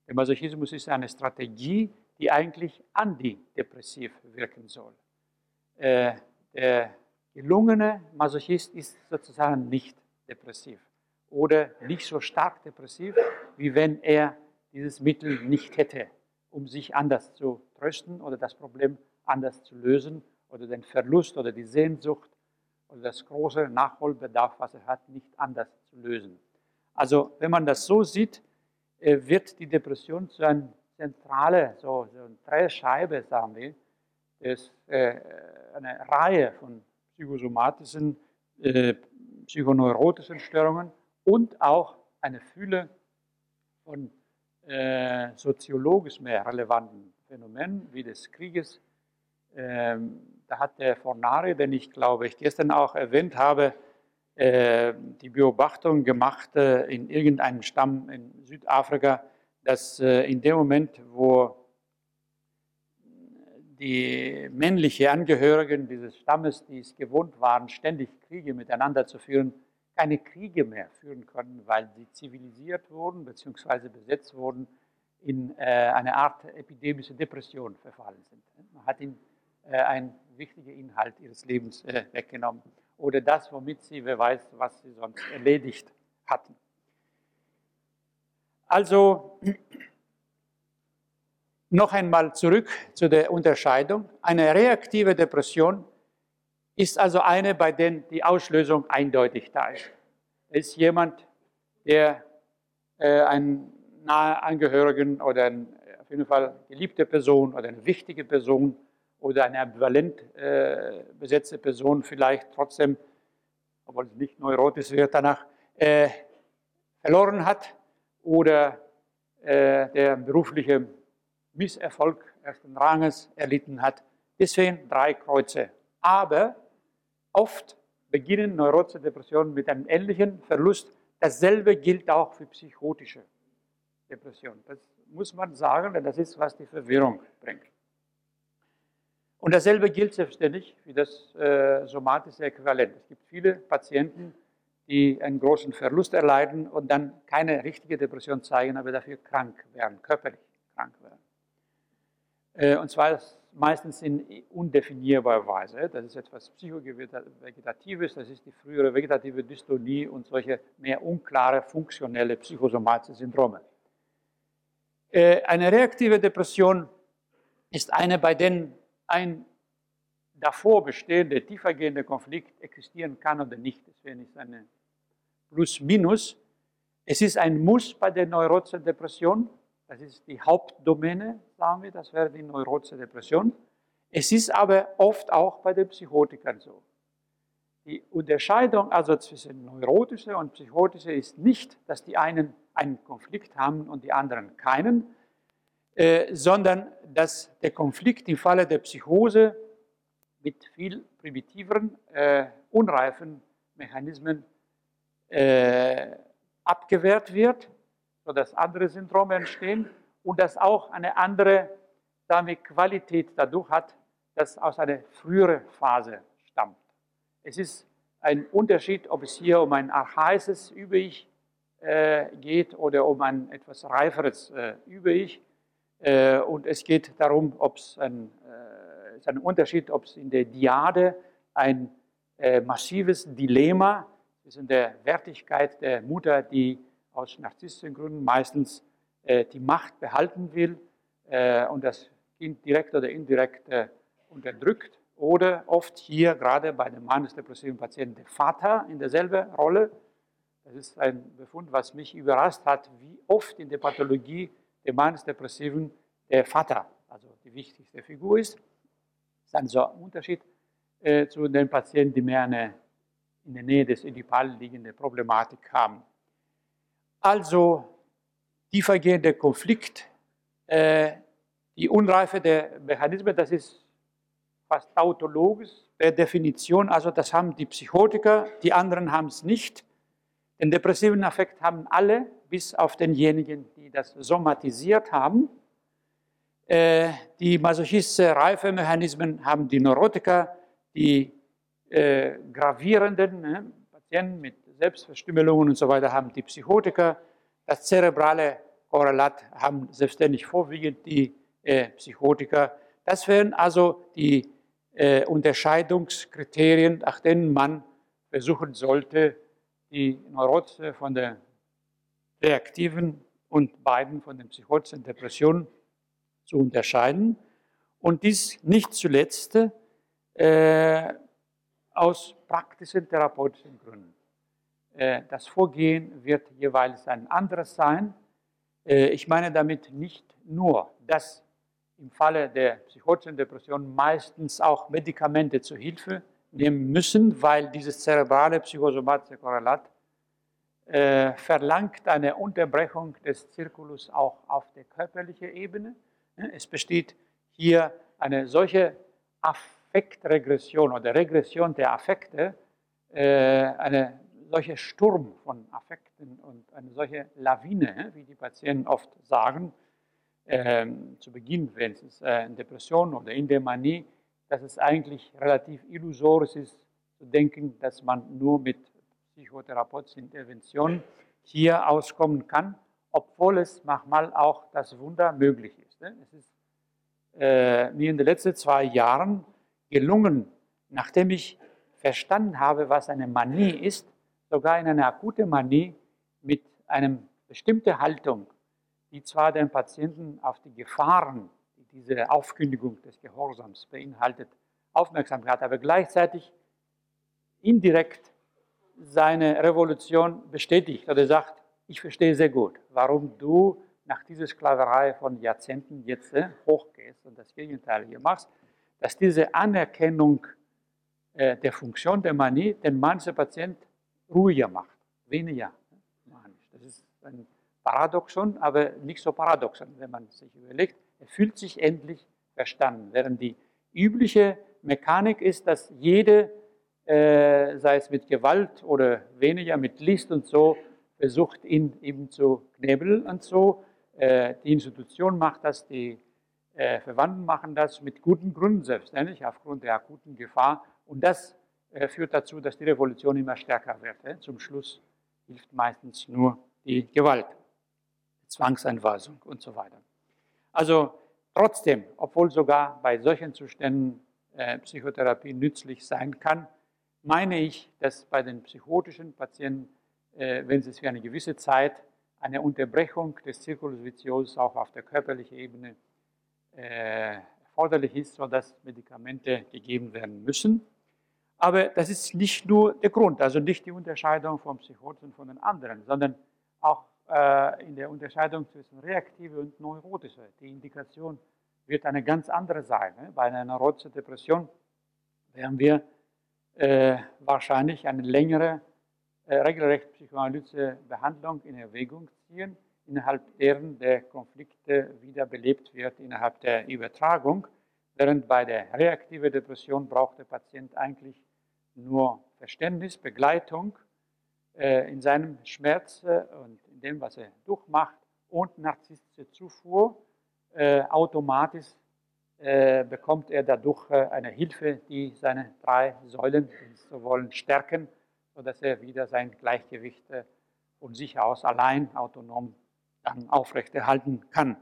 der Masochismus ist eine Strategie, die eigentlich antidepressiv wirken soll. Äh, der gelungene Masochist ist sozusagen nicht depressiv oder nicht so stark depressiv, wie wenn er dieses Mittel nicht hätte. Um sich anders zu trösten oder das Problem anders zu lösen oder den Verlust oder die Sehnsucht oder das große Nachholbedarf, was er hat, nicht anders zu lösen. Also wenn man das so sieht, äh, wird die Depression zu einer zentralen, so, so eine Drehscheibe, sagen wir, ist äh, eine Reihe von psychosomatischen, äh, psychoneurotischen Störungen und auch eine Fülle von äh, soziologisch mehr relevanten Phänomenen wie des Krieges. Ähm, da hat der Fornari, den ich glaube ich gestern auch erwähnt habe, äh, die Beobachtung gemacht äh, in irgendeinem Stamm in Südafrika, dass äh, in dem Moment, wo die männlichen Angehörigen dieses Stammes, die es gewohnt waren, ständig Kriege miteinander zu führen, keine Kriege mehr führen können, weil sie zivilisiert wurden bzw. besetzt wurden, in äh, eine Art epidemische Depression verfallen sind. Man hat ihnen äh, einen wichtigen Inhalt ihres Lebens äh, weggenommen oder das, womit sie, wer weiß, was sie sonst erledigt hatten. Also noch einmal zurück zu der Unterscheidung. Eine reaktive Depression ist also eine, bei der die Auslösung eindeutig da ist. Ist jemand, der äh, einen nahe Angehörigen oder eine, auf jeden Fall geliebte Person oder eine wichtige Person oder eine ambivalent äh, besetzte Person vielleicht trotzdem, obwohl es nicht neurotisch wird danach, äh, verloren hat oder äh, der berufliche Misserfolg ersten Ranges erlitten hat. Deswegen drei Kreuze. Aber Oft beginnen neurotische Depressionen mit einem ähnlichen Verlust. Dasselbe gilt auch für psychotische Depressionen. Das muss man sagen, denn das ist, was die Verwirrung bringt. Und dasselbe gilt selbstverständlich für das äh, somatische Äquivalent. Es gibt viele Patienten, die einen großen Verlust erleiden und dann keine richtige Depression zeigen, aber dafür krank werden, körperlich krank werden. Äh, und zwar meistens in undefinierbarer Weise. Das ist etwas Psychovegetatives, das ist die frühere vegetative Dystonie und solche mehr unklare funktionelle psychosomatische Syndrome. Äh, eine reaktive Depression ist eine, bei der ein davor bestehender, tiefergehender Konflikt existieren kann oder nicht. Deswegen ist eine Plus-Minus. Es ist ein Muss bei der neurotischen Depression, das ist die Hauptdomäne, sagen wir, das wäre die neurotische Depression. Es ist aber oft auch bei den Psychotikern so. Die Unterscheidung also zwischen neurotischer und psychotischer ist nicht, dass die einen einen Konflikt haben und die anderen keinen, äh, sondern dass der Konflikt im Falle der Psychose mit viel primitiveren, äh, unreifen Mechanismen äh, abgewehrt wird sodass andere Syndrome entstehen und das auch eine andere wir, Qualität dadurch hat, das aus einer früheren Phase stammt. Es ist ein Unterschied, ob es hier um ein archaisches Über-Ich äh, geht oder um ein etwas reiferes äh, Über-Ich. Äh, und es geht darum, ob es ein, äh, ist ein Unterschied, ob es in der Diade ein äh, massives Dilemma zwischen der Wertigkeit der Mutter, die aus narzisstischen Gründen meistens äh, die Macht behalten will äh, und das Kind direkt oder indirekt äh, unterdrückt. Oder oft hier, gerade bei den manisch-depressiven Patienten, der Vater in derselben Rolle. Das ist ein Befund, was mich überrascht hat, wie oft in der Pathologie der manisch-depressiven der Vater, also die wichtigste Figur ist. Das ist ein so Unterschied äh, zu den Patienten, die mehr eine in der Nähe des Ödipal liegende Problematik haben. Also tiefergehender Konflikt, äh, die Unreife der Mechanismen, das ist fast tautologisch per Definition, also das haben die Psychotiker, die anderen haben es nicht. Den depressiven Affekt haben alle, bis auf denjenigen, die das somatisiert haben. Äh, die masochistische Reifemechanismen haben die Neurotiker, die äh, gravierenden ne, Patienten mit Selbstverstümmelungen und so weiter haben die Psychotiker. Das zerebrale Korrelat haben selbstständig vorwiegend die äh, Psychotiker. Das wären also die äh, Unterscheidungskriterien, nach denen man versuchen sollte, die Neurotische von der reaktiven und beiden von den psychotischen Depressionen zu unterscheiden. Und dies nicht zuletzt äh, aus praktischen therapeutischen Gründen. Äh, das Vorgehen wird jeweils ein anderes sein. Äh, ich meine damit nicht nur, dass im Falle der psychotischen Depression meistens auch Medikamente zur Hilfe nehmen müssen, weil dieses zerebrale psychosomatische Korrelat äh, verlangt eine Unterbrechung des Zirkulus auch auf der körperlichen Ebene. Es besteht hier eine solche Affektregression oder Regression der Affekte, äh, eine solche Sturm von Affekten und eine solche Lawine, wie die Patienten oft sagen, äh, zu Beginn, wenn es äh, in Depression oder in der Manie, dass es eigentlich relativ illusorisch ist zu denken, dass man nur mit psychotherapeutischen Interventionen hier auskommen kann, obwohl es manchmal auch das Wunder möglich ist. Ne? Es ist äh, mir in den letzten zwei Jahren gelungen, nachdem ich verstanden habe, was eine Manie ist, sogar in einer akuten Manie mit einer bestimmten Haltung die zwar den Patienten auf die Gefahren, die diese Aufkündigung des Gehorsams beinhaltet, aufmerksam hat, aber gleichzeitig indirekt seine Revolution bestätigt oder sagt, ich verstehe sehr gut, warum du nach dieser Sklaverei von Jahrzehnten jetzt äh, hochgehst und das Gegenteil hier machst, dass diese Anerkennung äh, der Funktion der Manie den manchen Patient ruhiger macht, weniger manisch. Das ist ein Paradoxon, aber nicht so Paradoxon, wenn man sich überlegt. Er fühlt sich endlich verstanden. Während die übliche Mechanik ist, dass jede, äh, sei es mit Gewalt oder weniger mit List und so, versucht, ihn eben zu knebeln und so. Äh, die Institution macht das, die äh, Verwandten machen das mit guten Gründen selbstverständlich, aufgrund der akuten Gefahr. Und das führt dazu, dass die Revolution immer stärker wird. Zum Schluss hilft meistens nur die Gewalt. Zwangseinweisung und so weiter. Also trotzdem, obwohl sogar bei solchen Zuständen äh, Psychotherapie nützlich sein kann, meine ich, dass bei den psychotischen Patienten, äh, wenn sie es für eine gewisse Zeit eine Unterbrechung des Circulus vitiosus auch auf der körperlichen Ebene äh, erforderlich ist, sodass Medikamente gegeben werden müssen. Aber das ist nicht nur der Grund, also nicht die Unterscheidung von Psychosen von den anderen, sondern auch äh, in der Unterscheidung zwischen reaktive und neurotische. Die Indikation wird eine ganz andere sein. Ne? Bei einer neurotischen Depression werden wir äh, wahrscheinlich eine längere, äh, regelrecht psychoanalytische Behandlung in Erwägung ziehen, innerhalb deren der Konflikte wiederbelebt wird innerhalb der Übertragung, während bei der reaktiven Depression braucht der Patient eigentlich nur Verständnis, Begleitung äh, in seinem Schmerz äh, und in dem, was er durchmacht und narzisstische Zufuhr, äh, automatisch bekommt er dadurch eine Hilfe, die seine drei Säulen, so wollen, stärken, sodass er wieder sein Gleichgewicht von sich aus allein autonom dann aufrechterhalten kann.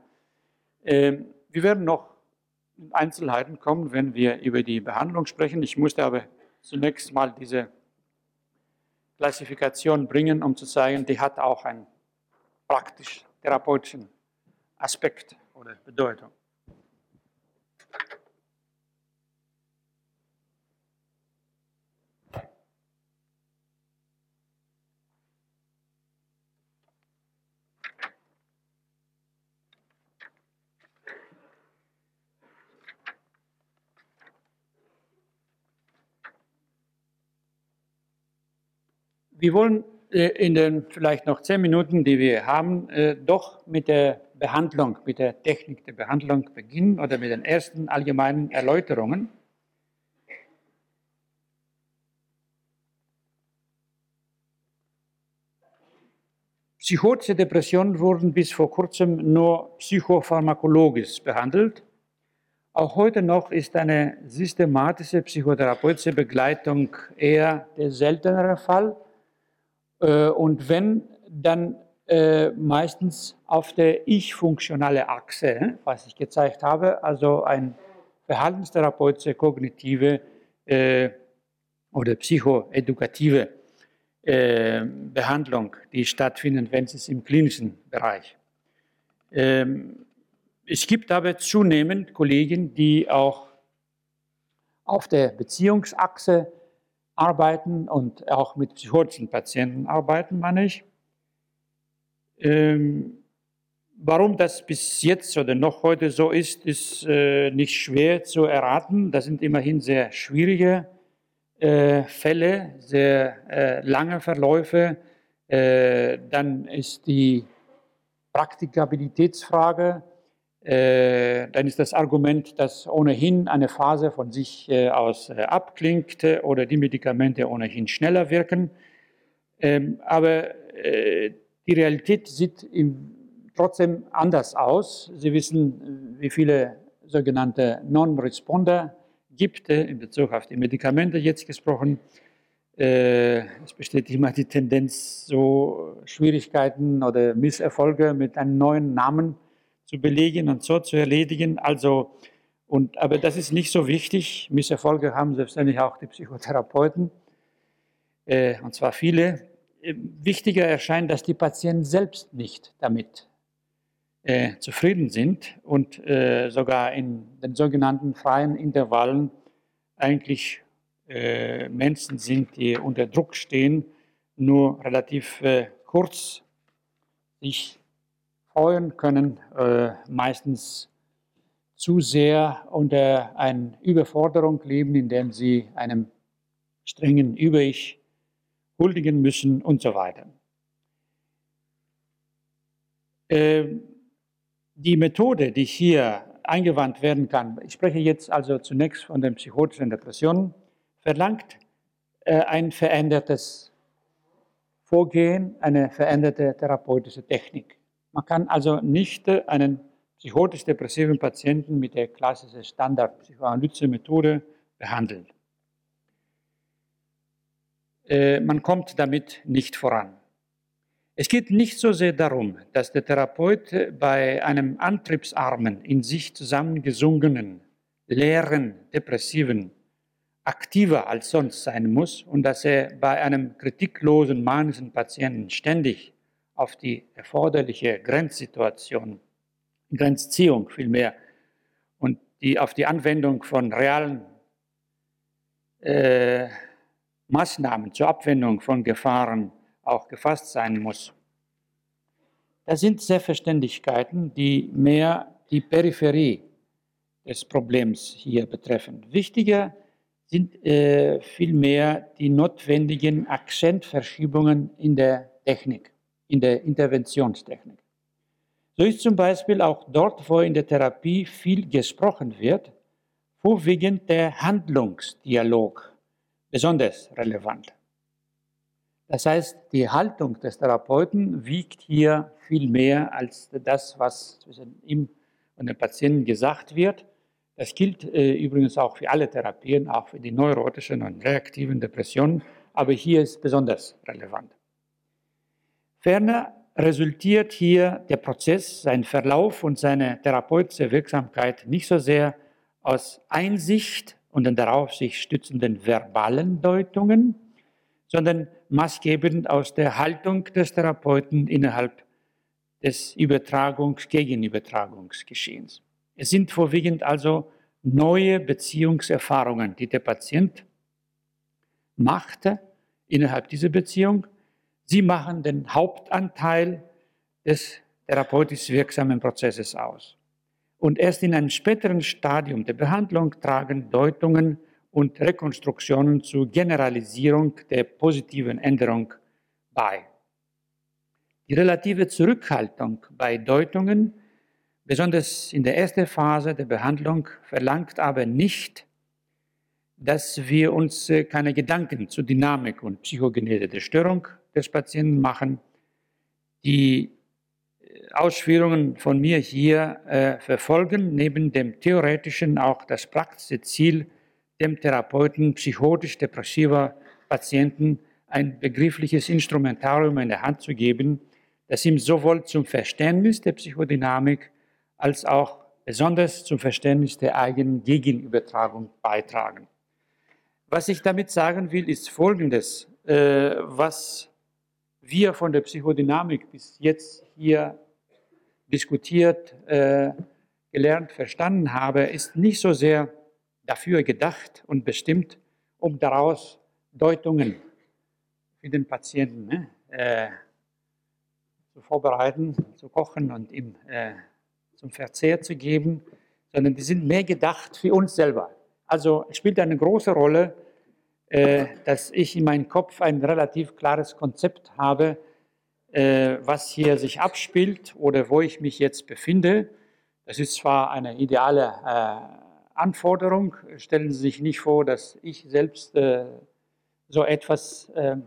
Ähm, wir werden noch in Einzelheiten kommen, wenn wir über die Behandlung sprechen. Ich musste aber zunächst mal diese Klassifikation bringen, um zu zeigen, die hat auch einen praktisch therapeutischen Aspekt oder Bedeutung. Wir wollen äh, in den vielleicht noch zehn Minuten, die wir haben, äh, doch mit der Behandlung, mit der Technik der Behandlung beginnen oder mit den ersten allgemeinen Erläuterungen. Psychotische Depressionen wurden bis vor kurzem nur psychopharmakologisch behandelt. Auch heute noch ist eine systematische psychotherapeutische Begleitung eher der seltenere Fall. Äh, und wenn, dann äh, meistens auf der ich-funktionale Achse, was ich gezeigt habe, also ein verhaltenstherapeutische, kognitive äh, oder psychoedukative Behandlung, die stattfindet, wenn es im klinischen Bereich. Ähm, es gibt aber zunehmend Kollegen, die auch auf der Beziehungsachse arbeiten und auch mit psychotischen Patienten arbeiten, meine ich. Ähm, warum das bis jetzt oder noch heute so ist, ist äh, nicht schwer zu erraten. Das sind immerhin sehr schwierige äh, Fälle, sehr äh, lange Verläufe. Äh, dann ist die Praktikabilitätsfrage dann ist das Argument, dass ohnehin eine Phase von sich äh, aus äh, abklingt oder die Medikamente ohnehin schneller wirken. Ähm, aber die Realität sieht trotzdem anders aus. Sie wissen, wie viele sogenannte Non-Responder gibt, in Bezug auf die Medikamente jetzt gesprochen. Es besteht immer die Tendenz, so Schwierigkeiten oder Misserfolge mit einem neuen Namen zu belegen und so zu erledigen. Also, und, aber das ist nicht so wichtig. Misserfolge haben selbstverständlich auch die Psychotherapeuten, äh, und zwar viele. Äh, wichtiger erscheint, dass die Patienten selbst nicht damit äh, zufrieden sind und äh, sogar in den sogenannten freien Intervallen eigentlich äh, Menschen sind, die unter Druck stehen, nur relativ äh, kurz sich freuen können, äh, meistens zu sehr unter einer Überforderung leben, indem sie einem strengen Über-Ich huldigen müssen und so weiter. Äh, die Methode, die hier eingewandt werden kann, ich spreche jetzt also zunächst von den psychotischen Depressionen, verlangt äh, ein verändertes Vorgehen, eine veränderte therapeutische Technik. Man kann also nicht einen psychotisch-depressiven Patienten mit der klassischen Standard-Psychoanalyse-Methode behandeln. Äh, man kommt damit nicht voran. Es geht nicht so sehr darum, dass der Therapeut bei einem antriebsarmen, in sich zusammengesungenen, leeren, depressiven aktiver als sonst sein muss und dass er bei einem kritiklosen manischen Patienten ständig auf die erforderliche Grenzsituation, Grenzziehung vielmehr und die, auf die Anwendung von realen äh, Maßnahmen zur Abwendung von Gefahren auch gefasst sein muss. Das sind Selbstverständlichkeiten, die mehr die Peripherie des Problems hier betreffen. Wichtiger sind äh, vielmehr die notwendigen Akzentverschiebungen in der Technik in der Interventionstechnik. So ist zum Beispiel auch dort, wo in der Therapie viel gesprochen wird, vorwiegend der Handlungsdialog besonders relevant. Das heißt, die Haltung des Therapeuten wiegt hier viel mehr als das, was zwischen ihm und dem Patienten gesagt wird. Das gilt äh, übrigens auch für alle Therapien, auch für die neurotischen und reaktiven Depressionen, aber hier ist besonders relevant. Ferner resultiert hier der Prozess, sein Verlauf und seine therapeutische Wirksamkeit nicht so sehr aus Einsicht und den darauf sich stützenden verbalen Deutungen, sondern maßgebend aus der Haltung des Therapeuten innerhalb des Übertragungs-, Gegenübertragungsgeschehens. Es sind vorwiegend also neue Beziehungserfahrungen, die der Patient machte innerhalb dieser Beziehung Sie machen den Hauptanteil des therapeutisch wirksamen Prozesses aus. Und erst in einem späteren Stadium der Behandlung tragen Deutungen und Rekonstruktionen zur Generalisierung der positiven Änderung bei. Die relative Zurückhaltung bei Deutungen, besonders in der ersten Phase der Behandlung, verlangt aber nicht, dass wir uns äh, keine Gedanken zur Dynamik und Psychogenese der Störung des Patienten machen. Die äh, Ausführungen von mir hier äh, verfolgen neben dem theoretischen auch das praktische Ziel, dem Therapeuten psychotisch-depressiver Patienten ein begriffliches Instrumentarium in der Hand zu geben, das ihm sowohl zum Verständnis der Psychodynamik als auch besonders zum Verständnis der eigenen Gegenübertragung beitragen. Was ich damit sagen will, ist Folgendes. Äh, was wir von der Psychodynamik bis jetzt hier diskutiert, äh, gelernt, verstanden habe, ist nicht so sehr dafür gedacht und bestimmt, um daraus Deutungen für den Patienten ne, äh, zu vorbereiten, zu kochen und ihm äh, zum Verzehr zu geben, sondern die sind mehr gedacht für uns selber. Also spielt eine große Rolle, dass ich in meinem Kopf ein relativ klares Konzept habe, äh, was hier sich abspielt oder wo ich mich jetzt befinde. Das ist zwar eine ideale äh, Anforderung, stellen Sie sich nicht vor, dass ich selbst äh, so etwas äh,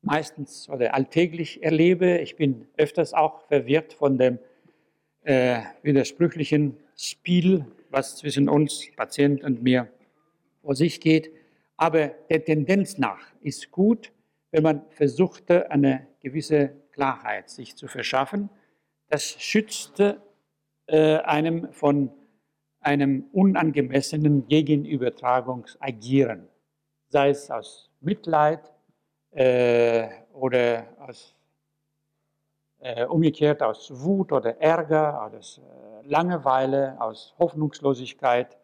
meistens oder alltäglich erlebe. Ich bin öfters auch verwirrt von dem äh, widersprüchlichen Spiel, was zwischen uns, Patient und mir vor sich geht. Aber der Tendenz nach ist gut, wenn man versucht, eine gewisse Klarheit sich zu verschaffen. Das schützt äh, einem von einem unangemessenen Gegenübertragungsagieren, sei es aus Mitleid äh, oder aus, äh, umgekehrt aus Wut oder Ärger, aus äh, Langeweile, aus Hoffnungslosigkeit.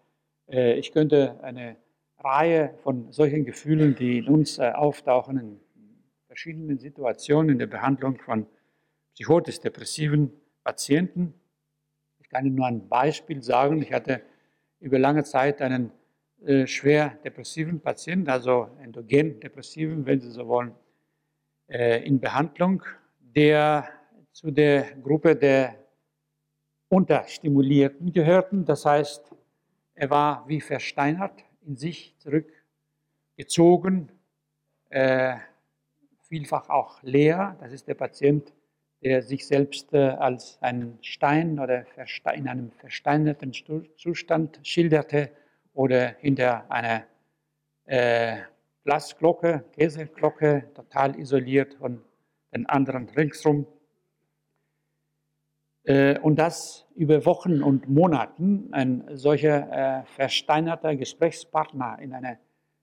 Äh, ich könnte eine Reihe von solchen Gefühlen, die in uns äh, auftauchen, in verschiedenen Situationen in der Behandlung von psychotisch-depressiven Patienten. Ich kann Ihnen nur ein Beispiel sagen. Ich hatte über lange Zeit einen äh, schwer depressiven Patienten, also endogen depressiven, wenn Sie so wollen, äh, in Behandlung, der zu der Gruppe der Unterstimulierten gehörten. Das heißt, er war wie versteinert, in sich zurückgezogen, äh, vielfach auch leer. Das ist der Patient, der sich selbst äh, als einen Stein oder in einem versteinerten Zustand schilderte oder hinter einer äh, Glasglocke, Käseglocke, total isoliert von den anderen ringsrum. Äh, und das über Wochen und Monaten. Ein solcher äh, versteinerter Gesprächspartner in einer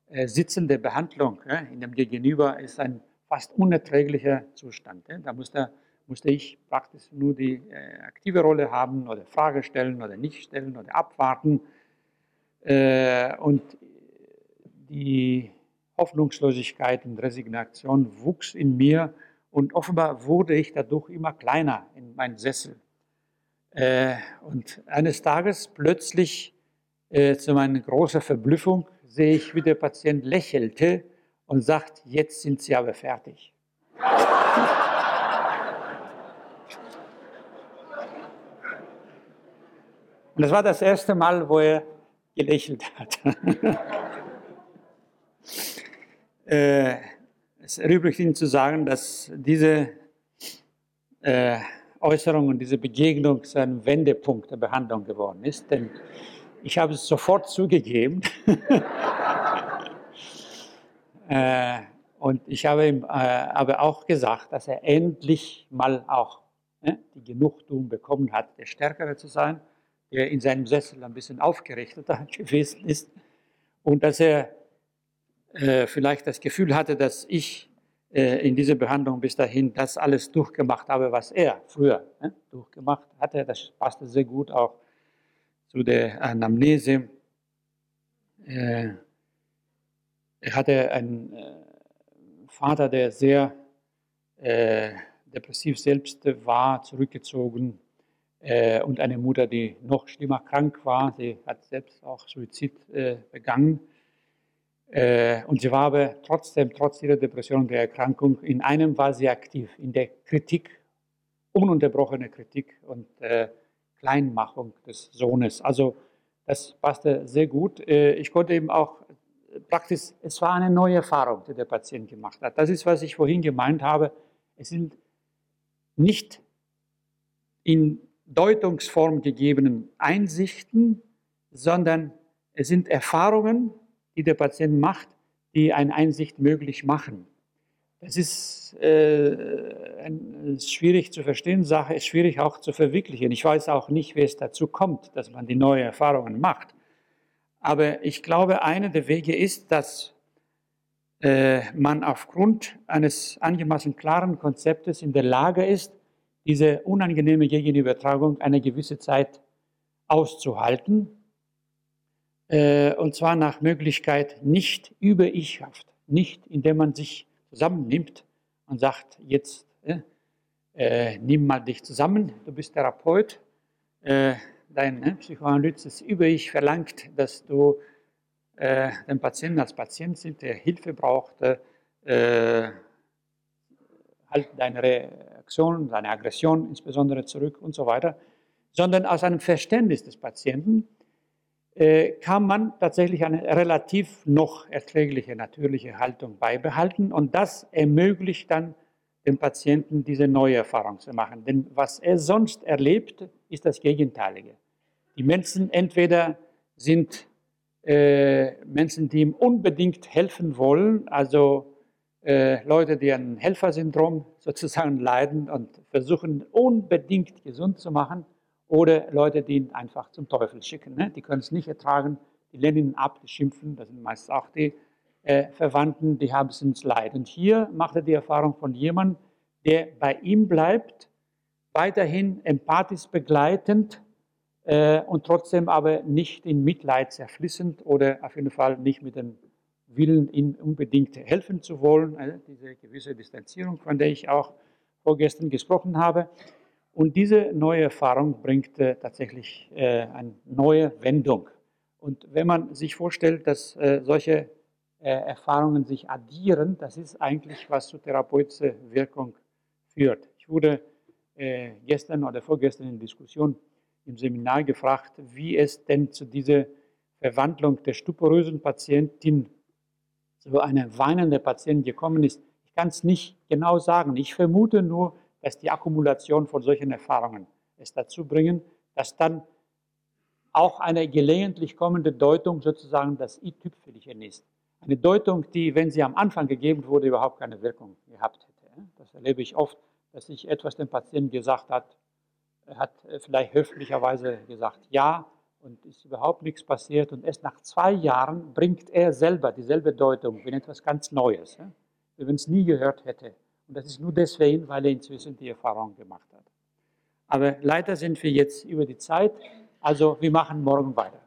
äh, sitzenden Behandlung in dem Gegenüber ist ein fast unerträglicher Zustand. Da musste, musste ich praktisch nur die aktive Rolle haben oder Frage stellen oder nicht stellen oder abwarten. Und die Hoffnungslosigkeit und Resignation wuchs in mir und offenbar wurde ich dadurch immer kleiner in meinem Sessel. Äh, und eines Tages plötzlich äh, zu meiner großen Verblüffung sehe ich, wie der Patient lächelte und sagt, jetzt sind Sie aber fertig. Und das war das erste Mal, wo er gelächelt hat. äh, es erübrigt Ihnen zu sagen, dass diese äh, Äußerung und diese Begegnung zu einem Wendepunkt der Behandlung geworden ist. Denn ich habe es sofort zugegeben. äh, und ich habe ihm äh, aber auch gesagt, dass er endlich mal auch ne, die Genugtuung bekommen hat, der Stärkere zu sein, der in seinem Sessel ein bisschen aufgerichteter gewesen ist. Und dass er äh, vielleicht das Gefühl hatte, dass ich in dieser Behandlung bis dahin das alles durchgemacht habe, was er früher ne, durchgemacht hatte. Das passte sehr gut auch zu der Anamnese. Äh, er hatte einen äh, Vater, der sehr äh, depressiv selbst war, zurückgezogen äh, und eine Mutter, die noch schlimmer krank war. Sie hat selbst auch Suizid äh, begangen. Äh, und sie war aber trotzdem, trotz ihrer Depression und der Erkrankung, in einem war sie aktiv, in der Kritik, ununterbrochene Kritik und äh, Kleinmachung des Sohnes. Also das passte sehr gut. Äh, ich konnte eben auch praktisch, es war eine neue Erfahrung, die der Patient gemacht hat. Das ist, was ich vorhin gemeint habe. Es sind nicht in Deutungsform gegebenen Einsichten, sondern es sind Erfahrungen, die der Patient macht, die eine Einsicht möglich machen. Das ist äh, eine schwierig zu verstehen Sache, ist schwierig auch zu verwirklichen. Ich weiß auch nicht, wie es dazu kommt, dass man die neuen Erfahrungen macht. Aber ich glaube, einer der Wege ist, dass äh, man aufgrund eines einigermaßen klaren Konzeptes in der Lage ist, diese unangenehme Gegenübertragung eine gewisse Zeit auszuhalten. Äh, und zwar nach Möglichkeit nicht über Ich-Haft, nicht indem man sich zusammennimmt und sagt, jetzt äh, äh, nimm mal dich zusammen, du bist Therapeut, äh, dein äh, psychoanalytisches Über-Ich verlangt, dass du äh, den Patienten als Patient sind, der Hilfe braucht, halt deine Reaktion, deine Aggression insbesondere zurück und so weiter, sondern aus einem Verständnis des Patienten kann man tatsächlich eine relativ noch erträgliche, natürliche Haltung beibehalten und das ermöglicht dann dem Patienten diese neue Erfahrung zu machen. Denn was er sonst erlebt, ist das Gegenteilige. Die Menschen entweder sind äh, Menschen, die ihm unbedingt helfen wollen, also äh, Leute, die an Helfersyndrom sozusagen leiden und versuchen unbedingt gesund zu machen, oder Leute, die ihn einfach zum Teufel schicken. Ne? Die können es nicht ertragen, die lehnen ihn ab, die schimpfen, das sind meistens auch die äh, Verwandten, die haben es ins Leid. Und hier macht er die Erfahrung von jemandem, der bei ihm bleibt, weiterhin empathisch begleitend äh, und trotzdem aber nicht in Mitleid zerflissend oder auf jeden Fall nicht mit dem Willen, ihm unbedingt helfen zu wollen. Also diese gewisse Distanzierung, von der ich auch vorgestern gesprochen habe. Und diese neue Erfahrung bringt äh, tatsächlich äh, eine neue Wendung. Und wenn man sich vorstellt, dass äh, solche äh, Erfahrungen sich addieren, das ist eigentlich, was zur therapeutischen Wirkung führt. Ich wurde äh, gestern oder vorgestern in Diskussion im Seminar gefragt, wie es denn zu dieser Verwandlung der stuporösen Patientin zu einer weinenden Patientin gekommen ist. Ich kann es nicht genau sagen. Ich vermute nur, dass die Akkumulation von solchen Erfahrungen es dazu bringen, dass dann auch eine gelegentlich kommende Deutung sozusagen das i-Tüpfelchen ist. Eine Deutung, die, wenn sie am Anfang gegeben wurde, überhaupt keine Wirkung gehabt hätte. Das erlebe ich oft, dass sich etwas dem Patienten gesagt hat, er hat vielleicht höflicherweise gesagt ja und ist überhaupt nichts passiert und erst nach zwei Jahren bringt er selber dieselbe Deutung wie etwas ganz Neues, wenn es nie gehört hätte. Und das ist nur deswegen, weil er inzwischen die Erfahrung gemacht hat. Aber leider sind wir jetzt über die Zeit, also wir machen morgen weiter.